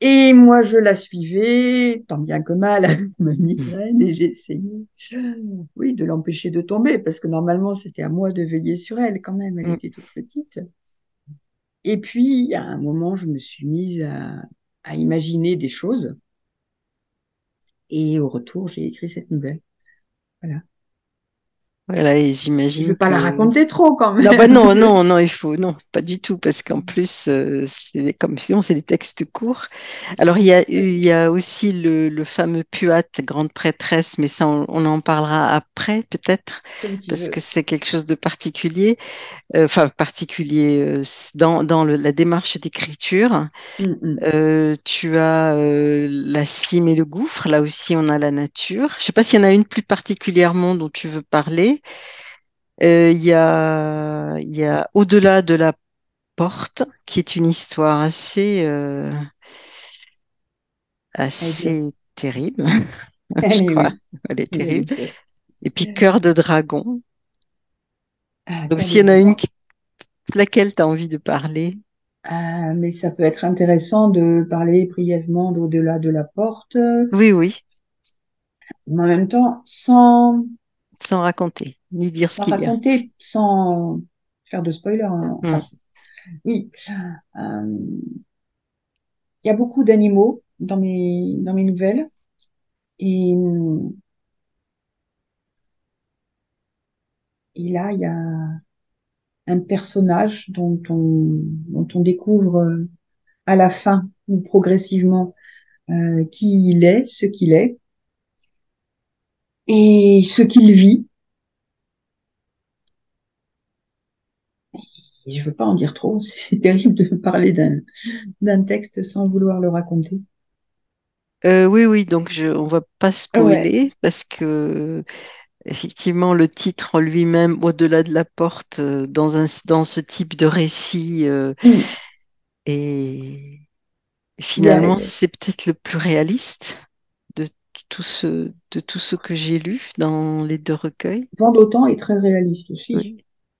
Et moi, je la suivais, tant bien que mal, avec ma migraine, et j'essayais, oui, de l'empêcher de tomber, parce que normalement, c'était à moi de veiller sur elle quand même, elle Mm. était toute petite. Et puis, à un moment, je me suis mise à, à imaginer des choses, et au retour, j'ai écrit cette nouvelle. Voilà. Voilà, et Je ne j'imagine pas la raconter trop quand Non, bah même. non, non, [laughs] non, il faut, non, pas du tout, parce qu'en plus, euh, c'est comme sinon, c'est des textes courts. Alors, il y a, il y a aussi le, le fameux Puat, grande prêtresse, mais ça, on, on en parlera après, peut-être, parce que veux. c'est quelque chose de particulier, euh, enfin, particulier euh, dans, dans le- la démarche d'écriture. Mm, mm. Euh, tu as la cime et le gouffre, là aussi, on a la nature. Je sais pas s'il y en a une plus particulièrement dont tu veux parler. Euh, Il y a, y a Au-delà de la porte, qui est une histoire assez, euh, assez terrible, je Elle est, [laughs] [laughs] crois. oui, Elle est terrible. Et puis Cœur de dragon. Ah, Donc s'il y en a une, qui- laquelle tu as envie de parler? Ah, mais ça peut être intéressant de parler brièvement d'au-delà de la porte, Oui, oui, mais en même temps, sans, sans raconter, ni dire ce sans qu'il y a. raconter, sans faire de spoiler. hein. Enfin, c'est- oui, Euh, il y a beaucoup d'animaux dans mes, dans mes nouvelles. Et, et là, il y a un personnage dont on, dont on découvre euh, à la fin ou progressivement euh, qui il est, ce qu'il est et ce qu'il vit. Et je veux pas en dire trop, [laughs] c'est terrible de parler d'un texte sans vouloir le raconter. Euh, oui, oui, donc je, on va pas Ouais. spoiler parce que effectivement le titre en lui-même, Au-delà de la porte, euh, dans un, dans ce type de récit, euh, Mm. Finalement, c'est peut-être le plus réaliste tout ce, de tout ce que j'ai lu dans les deux recueils. Vent d'autant est très réaliste aussi. Oui,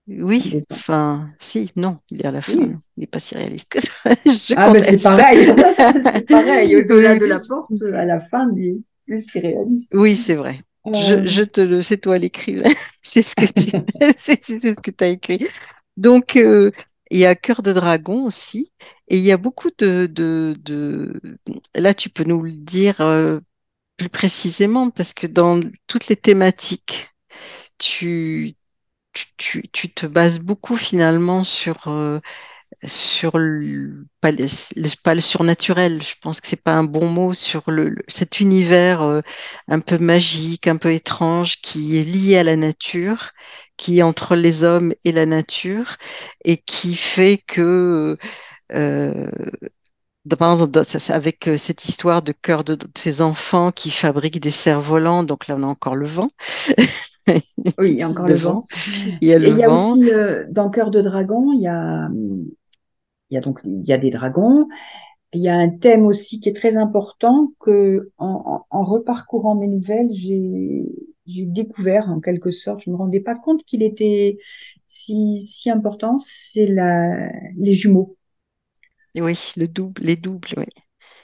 oui, D'autant. enfin, si, non, il est à la fin, Oui. non, il n'est pas si réaliste que ça, [laughs] je Ah ben c'est pareil, [laughs] c'est pareil. Au-delà Oui, de la porte, à la fin, il est plus si réaliste. oui, c'est vrai. Je, Euh, je te le, c'est toi l'écrivain, [laughs] c'est ce que tu, c'est c'est ce que tu as écrit. Donc, euh, il y a Cœur de dragon aussi, et il y a beaucoup de, de, de... Là, tu peux nous le dire euh, plus précisément, parce que dans toutes les thématiques, tu, tu, te bases beaucoup finalement sur, euh, sur le, le, surnaturel, je pense que c'est pas un bon mot, sur le, le- cet univers euh, un peu magique, un peu étrange, qui est lié à la nature, qui est entre les hommes et la nature, et qui fait que euh, dans- par exemple, dans- ça- ça- avec euh, cette histoire de cœur de, de ces enfants qui fabriquent des cerfs-volants, donc là on a encore le vent, [laughs] oui, il y a encore le le vent, vent. il y a Et il y a vent, aussi euh, dans Cœur de dragon, il y a, il y a donc il y a des dragons. Il y a un thème aussi qui est très important que en, en, en reparcourant mes nouvelles, j'ai j'ai découvert en quelque sorte. Je me rendais pas compte qu'il était si si important. C'est la les jumeaux. Oui, le double, les doubles, oui.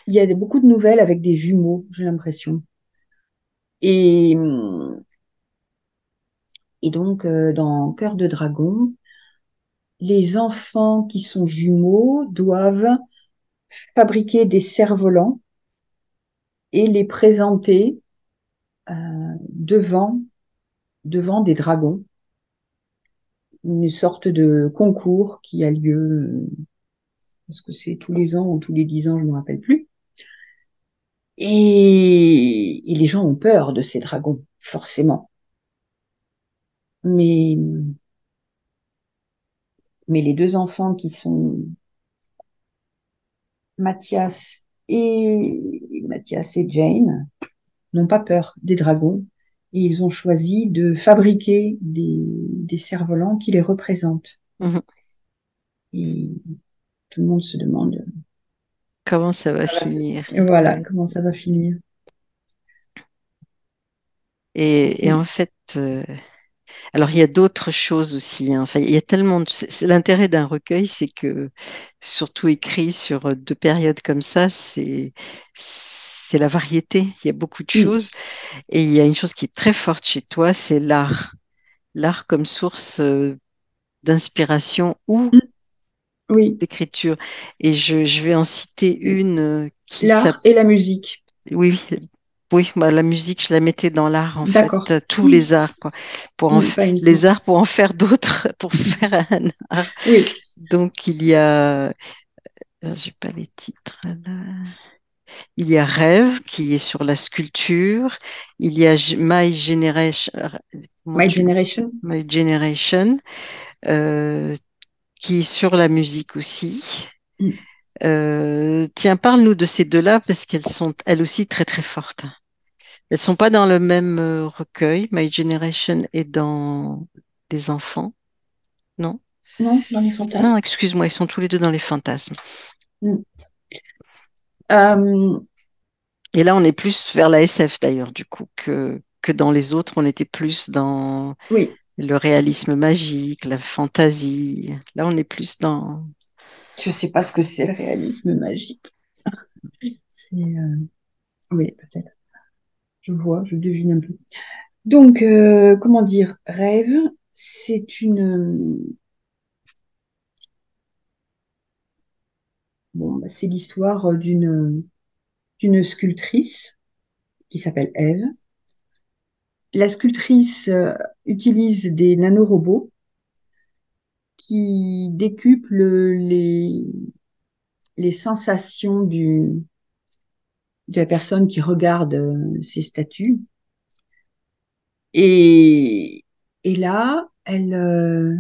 Il y a beaucoup de nouvelles avec des jumeaux, j'ai l'impression. Et et donc euh, dans Cœur de dragon, les enfants qui sont jumeaux doivent fabriquer des cerfs-volants et les présenter euh, devant, devant des dragons. Une sorte de concours qui a lieu, est-ce que c'est tous les ans ou tous les dix ans, je ne me rappelle plus. Et, et les gens ont peur de ces dragons, forcément. Mais, mais les deux enfants qui sont Mathias et, Mathias et Jane n'ont pas peur des dragons et ils ont choisi de fabriquer des, des cerfs-volants qui les représentent. Et tout le monde se demande, Comment ça va finir? voilà, Ouais. comment ça va finir. Et, et en fait, euh, Alors, il y a d'autres choses aussi. hein. Enfin, il y a tellement L'intérêt d'un recueil, c'est que, surtout écrit sur euh, deux périodes comme ça, c'est c'est la variété. Il y a beaucoup de choses. Et il y a une chose qui est très forte chez toi, c'est l'art. L'art comme source euh, d'inspiration ou mm, Oui, d'écriture. Et je, je vais en citer une euh, qui l'art et la musique. Oui, oui, bah, la musique, je la mettais dans l'art, en fait. Euh, Tous les arts, quoi. Pour en f- Pas uniquement. Les arts pour en faire d'autres, [laughs] pour faire un art. Oui, Donc, il y a... euh, J'ai pas les titres, là. Il y a Rêve, qui est sur la sculpture. Il y a My Generation... My. Generation. My Generation, euh, qui est sur la musique aussi. Mm. Euh, tiens, parle-nous de ces deux-là parce qu'elles sont elles aussi très très fortes. Elles sont pas dans le même euh, recueil. My Generation est dans des enfants. Non? Non, dans les Non, fantasmes. excuse-moi, ils sont tous les deux dans les fantasmes. Mm. Euh, Et là, on est plus vers la SF d'ailleurs, du coup, que, que dans les autres, on était plus dans oui, le réalisme magique, la fantaisie. Là, on est plus dans. je sais pas ce que c'est le réalisme magique. C'est euh, oui, peut-être. Je vois, je devine un peu. Donc, euh, comment dire, rêve, c'est une bon, bah, c'est l'histoire d'une d'une sculptrice qui s'appelle Ève. La sculptrice euh, utilise des nanorobots qui décuplent les les sensations du de la personne qui regarde euh, ces statues. Et, là, elle, euh,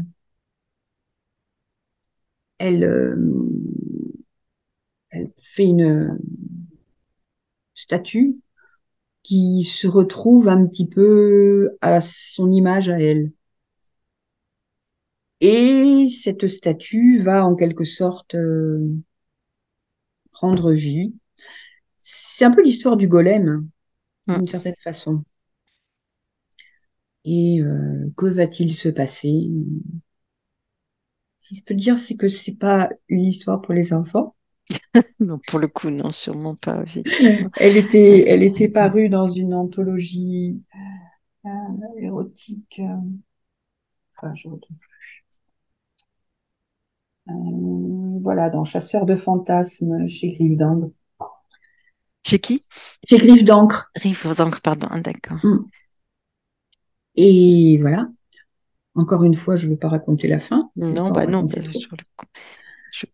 elle, euh, elle fait une statue qui se retrouve un petit peu à son image à elle. Et cette statue va en quelque sorte euh, prendre vie. C'est un peu l'histoire du golem, Hmm. d'une certaine façon. Et euh, que va-t-il se passer? Si je peux dire, c'est que c'est pas une histoire pour les enfants. [laughs] Non, pour le coup, non, sûrement pas. [laughs] Elle était, elle était parue dans une anthologie euh, érotique. euh, enfin, je. Euh, voilà, dans Chasseur de fantasmes chez Griffe d'encre. Chez qui? Chez Griffe d'encre. Rive donc, pardon, ah, d'accord. Mm. Et voilà. Encore une fois, je ne veux pas raconter la fin. Non, bah non, bah, sur le coup. Je-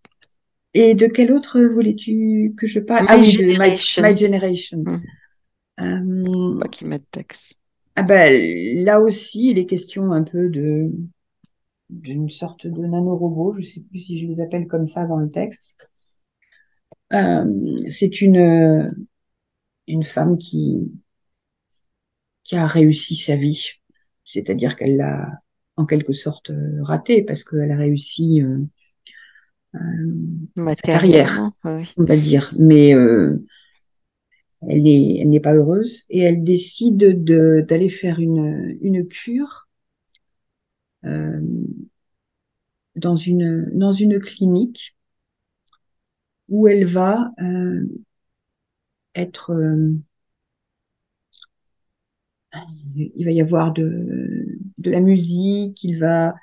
Et de quel autre voulais-tu que je parle? Ah My de My, Generation. My Generation. Euh, qui ah ben, là aussi, il est question un peu de d'une sorte de nanorobot. Je ne sais plus si je les appelle comme ça dans le texte. Euh, c'est une, une femme qui, qui a réussi sa vie. C'est-à-dire qu'elle l'a en quelque sorte ratée parce qu'elle a réussi euh, carrière, Matériellement, oui. on va dire. Mais euh, elle est, elle n'est pas heureuse et elle décide de, d'aller faire une, une cure euh, dans une, dans une clinique où elle va euh, être, euh, il va y avoir de, de la musique, il va,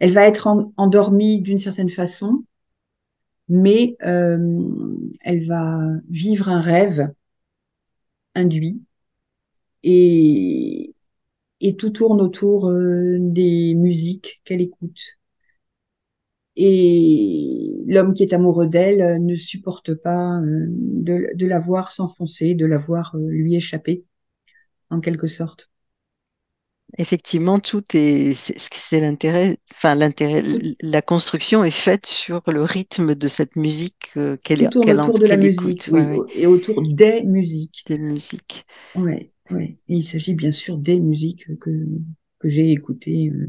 elle va être en- endormie d'une certaine façon, mais euh, elle va vivre un rêve induit et, tout tourne autour euh, des musiques qu'elle écoute. Et l'homme qui est amoureux d'elle euh, ne supporte pas de, la voir s'enfoncer, de la voir lui échapper, en quelque sorte. Effectivement, tout est, c'est c'est l'intérêt, enfin l'intérêt, la construction est faite sur le rythme de cette musique euh, qu'elle en- autour de la musique, écoute, oui, ouais, et autour des musiques. des musiques. Ouais, ouais. Et il s'agit bien sûr des musiques que, que j'ai écoutées euh,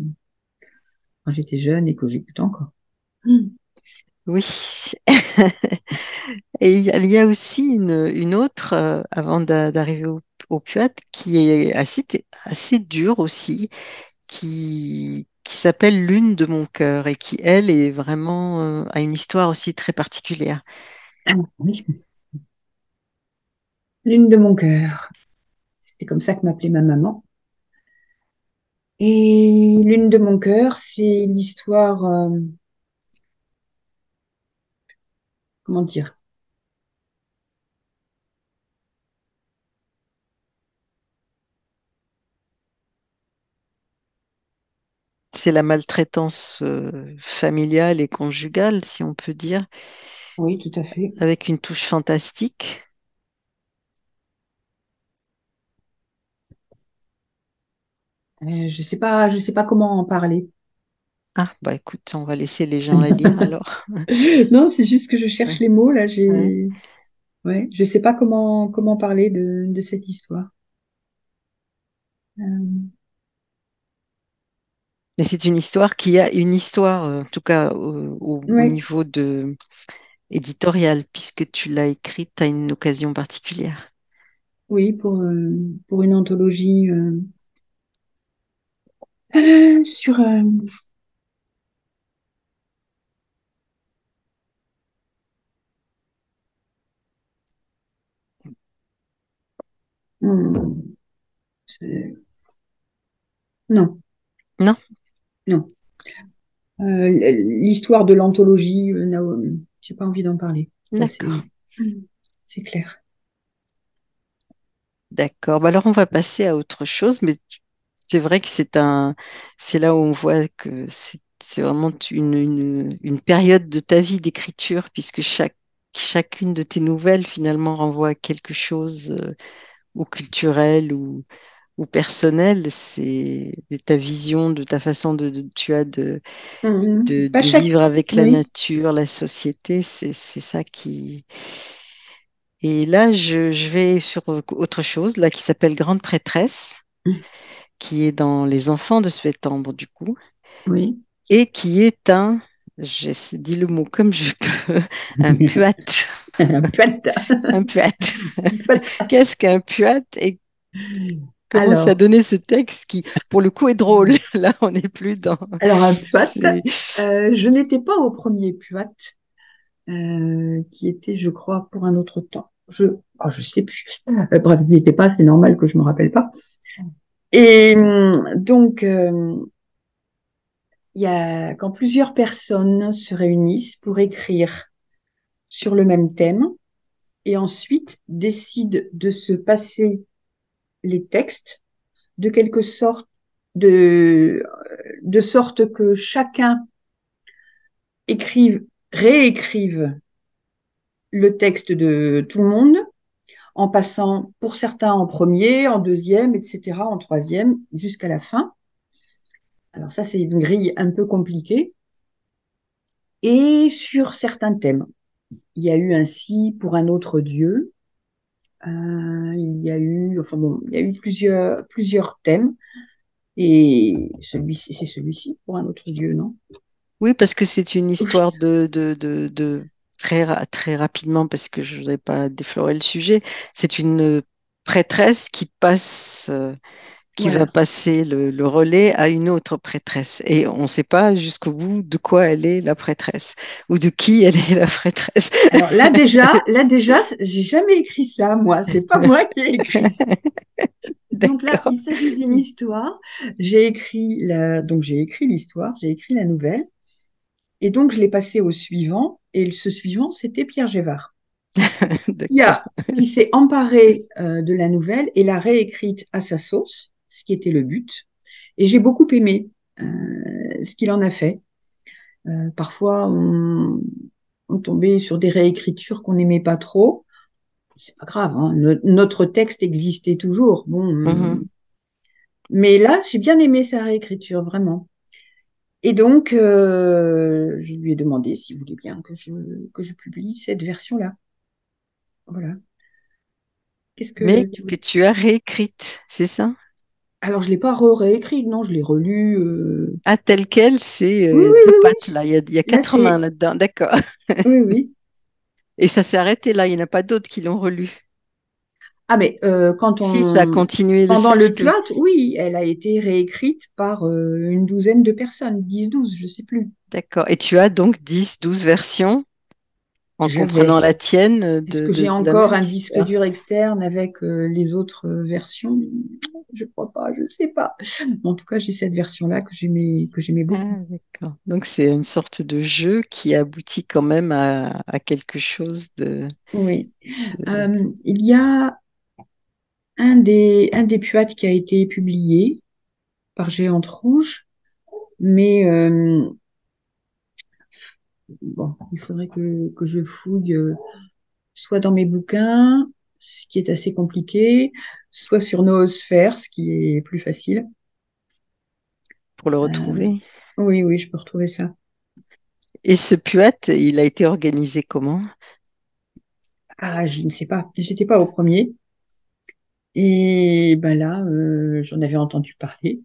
quand j'étais jeune et que j'écoute encore. Mm. Oui. [laughs] Et il y a aussi une, une autre, euh, avant d'a- d'arriver au, Puat, qui est assez, assez dure aussi, qui, qui s'appelle Lune de mon cœur et qui, elle, est vraiment, euh, a une histoire aussi très particulière. Ah. Lune de mon cœur. C'était comme ça que m'appelait ma maman. Et Lune de mon cœur, c'est l'histoire, euh, comment dire, C'est la maltraitance euh, familiale et conjugale, si on peut dire, oui, tout à fait. avec une touche fantastique. Euh, je sais pas, je sais pas comment en parler. Ah, bah écoute, on va laisser les gens la lire [laughs] alors. [laughs] Non, c'est juste que je cherche les mots là. ouais. J'ai, ouais, je sais pas comment comment parler de, de cette histoire. Euh, Mais c'est une histoire qui a une histoire, euh, en tout cas au, au- au ouais, niveau de éditorial, puisque tu l'as écrite à une occasion particulière. oui, pour euh, pour une anthologie euh, [laughs] euh, sur hmm, c'est- non, Non? Non. Euh, l'histoire de l'anthologie, euh, j'ai pas envie d'en parler. D'accord. c'est clair. D'accord. Bah alors on va passer à autre chose, mais c'est vrai que c'est un, c'est là où on voit que c'est c'est vraiment une, une, une période de ta vie d'écriture, puisque chaque, chacune de tes nouvelles finalement renvoie à quelque chose euh, ou culturel ou, ou personnel. C'est ta vision, de ta façon de, de- tu as de, de chaque, vivre avec la oui, nature, la société. C'est, ça qui. Et là, je, je vais sur autre chose, là, qui s'appelle Grande Prêtresse. qui est dans Les Enfants de Septembre, du coup, oui. et qui est un, j'ai dit le mot comme je peux, un [laughs] puat. Un puat. Puette. [laughs] Qu'est-ce qu'un puat et comment ça Alors, donné ce texte qui, pour le coup, est drôle. [laughs] Là, on n'est plus dans. alors un [laughs] C'est euh, je n'étais pas au premier puette, euh, qui était, je crois, pour un autre temps. Je, oh, je sais plus. Euh, bref, je n'y étais pas, c'est normal que je me rappelle pas. Et donc, euh, il y a quand plusieurs personnes se réunissent pour écrire sur le même thème et ensuite décident de se passer les textes de quelque sorte, de, de sorte que chacun écrive, réécrive le texte de tout le monde en passant pour certains en premier, en deuxième, etc., en troisième, jusqu'à la fin. Alors ça, c'est une grille un peu compliquée. Et sur certains thèmes, il y a eu ainsi pour un autre Dieu, il y a eu, enfin bon, il y a eu plusieurs, plusieurs thèmes. Et celui-ci, c'est celui-ci pour un autre Dieu, non? Oui, parce que c'est une histoire de, de, de, de- très, très rapidement, parce que je ne voudrais pas déflorer le sujet. C'est une prêtresse qui passe. Qui va passer le, le relais à une autre prêtresse. Et on ne sait pas jusqu'au bout de quoi elle est la prêtresse ou de qui elle est la prêtresse. Alors là déjà, [laughs] là déjà, j'ai jamais écrit ça, moi. C'est pas moi qui ai écrit ça. [laughs] Donc là, il s'agit d'une histoire. J'ai écrit la, donc j'ai écrit l'histoire, j'ai écrit la nouvelle, et donc je l'ai passé au suivant. Et ce suivant, c'était Pierre Gévard, qui [laughs] s'est emparé euh, de la nouvelle et l'a réécrite à sa sauce, ce qui était le but. Et j'ai beaucoup aimé euh, ce qu'il en a fait. Euh, parfois, on, on tombait sur des réécritures qu'on n'aimait pas trop. C'est pas grave, hein. No- notre texte existait toujours. Bon, Mhm. hum, mais là, j'ai bien aimé sa réécriture, vraiment. Et donc, euh, je lui ai demandé s'il voulait bien que je, que je publie cette version-là. Voilà. Qu'est-ce Mais que tu que tu as réécrite, c'est ça? Alors, je l'ai pas re-réécrit, non, je l'ai relu. euh. Ah, tel quel, c'est euh, oui, deux oui, pattes oui. là. Il y a, il y a Là, quatre mains c'est... là-dedans. D'accord. [laughs] Oui, oui. [laughs] Et ça s'est arrêté là. Il n'y en a pas d'autres qui l'ont relu. Ah, mais euh, quand Si, ça a on, continué le pendant le cercle. plot, oui, elle a été réécrite par euh, une douzaine de personnes, dix, douze, je sais plus. D'accord. Et tu as donc 10, 12 versions en comprenant la tienne Est-ce de, que j'ai encore un disque dur externe avec euh, les autres euh, versions? Je crois pas, je sais pas. En tout cas, j'ai cette version-là que j'aimais, que j'aimais beaucoup. Ah, d'accord. Donc c'est une sorte de jeu qui aboutit quand même à, à quelque chose de, Oui. de- Euh, il y a un des, un des qui a été publié par Géante Rouge, mais euh, bon, il faudrait que, que je fouille euh, soit dans mes bouquins, ce qui est assez compliqué, soit sur Noosphère, ce qui est plus facile. pour le Euh, retrouver. oui, oui, je peux retrouver ça. Et ce puat, il a été organisé comment? Ah, je ne sais pas. J'étais pas au premier. Et ben là, euh, j'en avais entendu parler.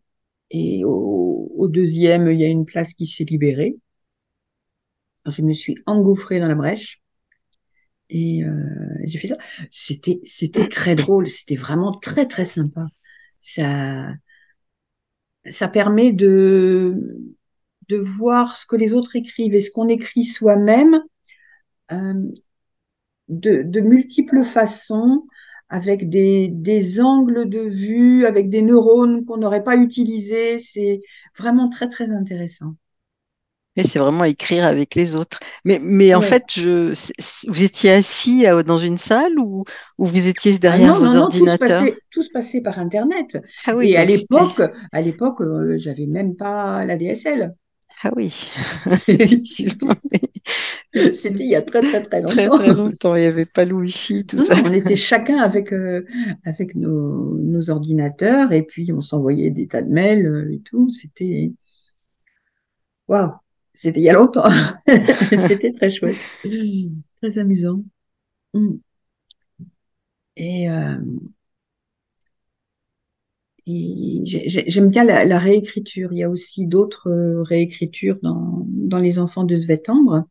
Et au, au deuxième, il y a une place qui s'est libérée. Je me suis engouffrée dans la brèche et euh, j'ai fait ça. C'était, très drôle. C'était vraiment très, très sympa. Ça, permet de, voir ce que les autres écrivent et ce qu'on écrit soi-même euh, de, de multiples façons, avec des angles de vue, avec des neurones qu'on n'aurait pas utilisés. C'est vraiment très, très intéressant. Oui, c'est vraiment écrire avec les autres. Mais, mais en fait, je, vous étiez assis euh, dans une salle ou, ou vous étiez Ah derrière non, vos non, tout se ordinateurs? passait, tout se passait par Internet. Ah oui, Et à l'époque, à l'époque, euh, j'avais même pas la DSL. Ah oui, [laughs] effectivement. [laughs] C'était il y a très, très, très très longtemps. très longtemps. Il n'y avait pas le wifi, tout Non, ça. on était [laughs] chacun avec, euh, avec nos, nos ordinateurs et puis on s'envoyait des tas de mails et tout. C'était, waouh, c'était il y a longtemps. [laughs] C'était très chouette, très amusant. Mm. Et, euh, et j'ai- j'ai- j'aime bien la, la réécriture. Il y a aussi d'autres euh, réécritures dans, dans Les Enfants de Svetambre.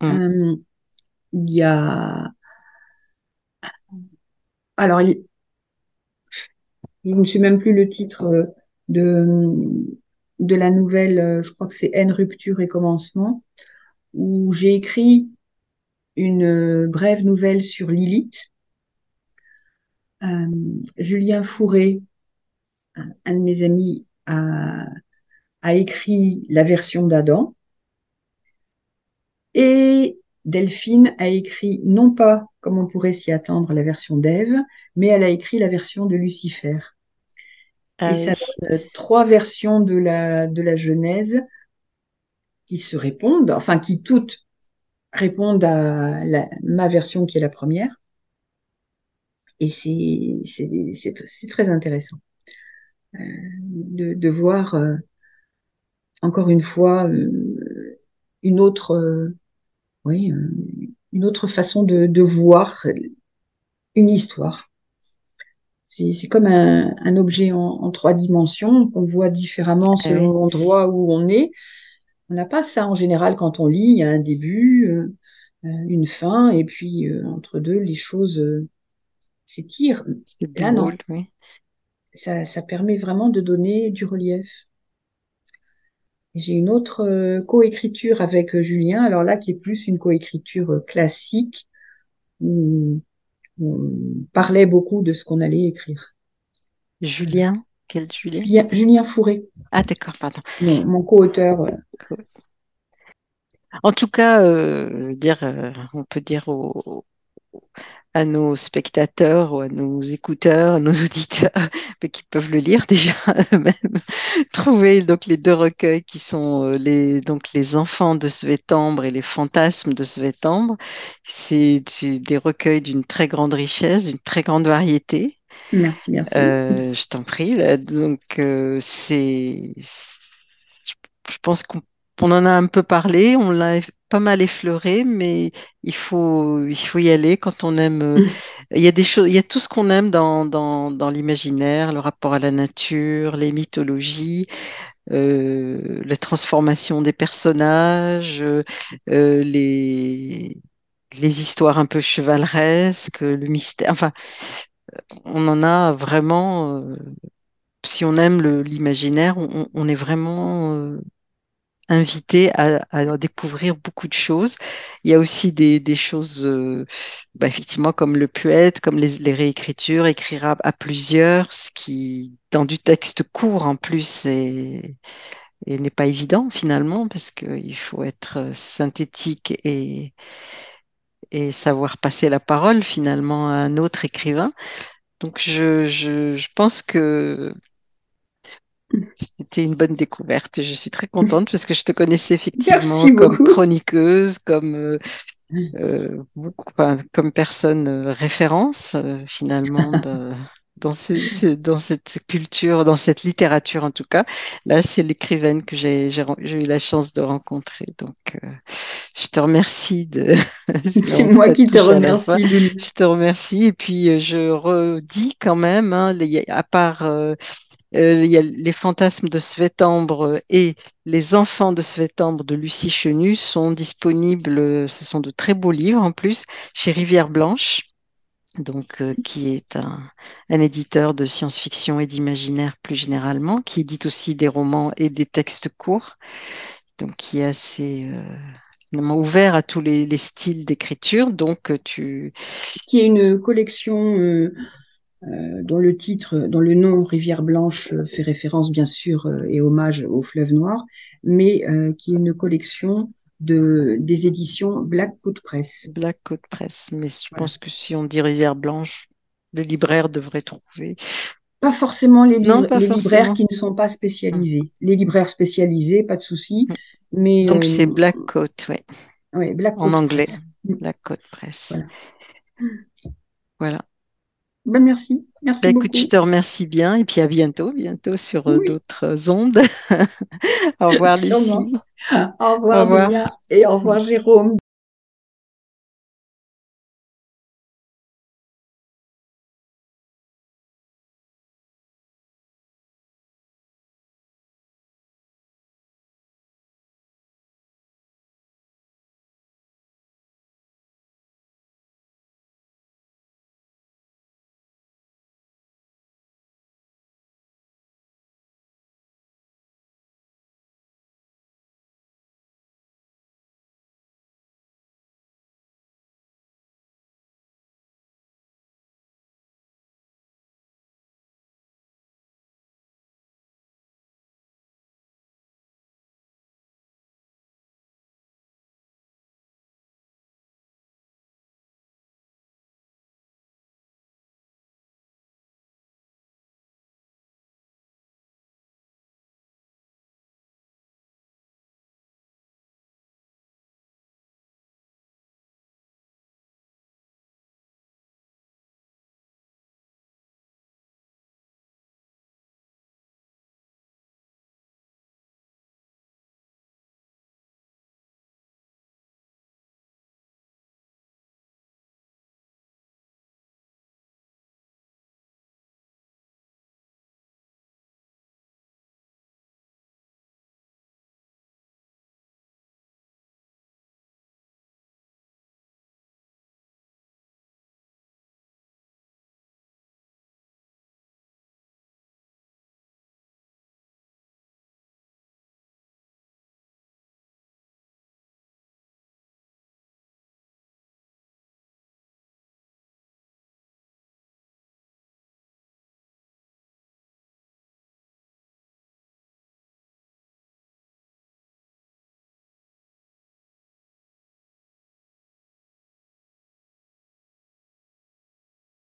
Hum. Euh, il y a, alors, il- je ne sais même plus le titre euh, de, de la nouvelle, euh, je crois que c'est Haine, rupture et commencement, où j'ai écrit une euh, brève nouvelle sur Lilith. Euh, Julien Fourré, un de mes amis, a, a écrit la version d'Adam et Delphine a écrit non pas, comme on pourrait s'y attendre, la version d'Ève, mais elle a écrit la version de Lucifer. Et ça oui, donne euh, trois versions de la, de la Genèse qui se répondent, enfin qui toutes répondent à la- ma version qui est la première. Et c'est très intéressant euh, de, de voir euh, encore une fois euh, une autre euh, oui euh, une autre façon de, de voir une histoire. C'est c'est comme un, un objet en, en trois dimensions qu'on voit différemment ah selon l'endroit où on est. On n'a pas ça en général quand on lit. Il y a un début, euh, euh, une fin, et puis euh, entre deux, les choses euh, s'étirent. Là, non. oui. Ça, ça permet vraiment de donner du relief. J'ai une autre coécriture avec Julien, alors là, qui est plus une coécriture classique, où on parlait beaucoup de ce qu'on allait écrire. Julien, quel Julien? Julien, Julien Fourré, Ah d'accord, pardon. mon, mon co-auteur. En tout cas, euh, dire, euh, on peut dire aux, à nos spectateurs ou à nos écouteurs, à nos [laughs] auditeurs, mais qui peuvent le lire déjà [laughs] eux-mêmes, trouver donc les deux recueils qui sont euh, les, donc les enfants de Svétambre et les fantasmes de Svétambre. C'est des recueils d'une très grande richesse, d'une très grande variété. Merci, merci. Euh, je t'en prie. là. Donc, euh, c'est, je pense qu'on on en a un peu parlé, on l'a pas mal effleuré, mais il faut, il faut y aller quand on aime. euh, Il y a des choses, il y a tout ce qu'on aime dans, dans, dans l'imaginaire, le rapport à la nature, les mythologies, euh, la transformation des personnages, euh, les, les histoires un peu chevaleresques, le mystère. Enfin, on en a vraiment, euh, si on aime l'imaginaire, on, on est vraiment euh, invité à, à découvrir beaucoup de choses. Il y a aussi des, des choses, euh, bah, effectivement, comme le poète, comme les, les réécritures, écrire à, plusieurs, ce qui, dans du texte court en plus, est- et n'est pas évident finalement, parce qu'il faut être synthétique et, et savoir passer la parole finalement à un autre écrivain. Donc je, je, je pense que c'était une bonne découverte. Je suis très contente parce que je te connaissais effectivement comme chroniqueuse, comme, euh, euh, beaucoup, enfin, comme personne euh, référence euh, finalement [laughs] de- dans ce, ce- dans cette culture, dans cette littérature en tout cas. Là, c'est l'écrivaine que j'ai eu la chance de rencontrer. Donc, euh, je te remercie de. [laughs] C'est moi qui te remercie. Je te remercie. Et puis, je redis quand même, hein, les- à part il y a Les fantasmes de Svetambre et Les enfants de Svetambre de Lucie Chenu sont disponibles. euh, Ce sont de très beaux livres en plus chez Rivière Blanche. Donc, euh, qui est un, un éditeur de science-fiction et d'imaginaire plus généralement, qui édite aussi des romans et des textes courts, donc qui est assez euh, ouvert à tous les, les styles d'écriture. Donc, euh, tu, Qui est une collection euh, euh, dont le titre, dont le nom Rivière Blanche euh, fait référence bien sûr euh, et hommage au fleuve Noir, mais euh, qui est une collection de, des éditions Black Coat Press. Black Coat Press, mais je Voilà. pense que si on dit Rivière Blanche, le libraire devrait trouver. Pas forcément les, Non, livres, pas les libraires qui ne sont pas Mm. spécialisés. Les libraires spécialisés, pas de souci, mais Donc, c'est euh, Black Coat, ouais, Black en anglais. Mm, Black Coat Press. Voilà. Voilà. Ben, merci, merci écoute, je beaucoup. te remercie bien et puis à bientôt, bientôt sur euh, Oui, d'autres ondes. [laughs] Au revoir. Lucie. Au Au revoir, revoir. Delia, et au revoir, Jérôme.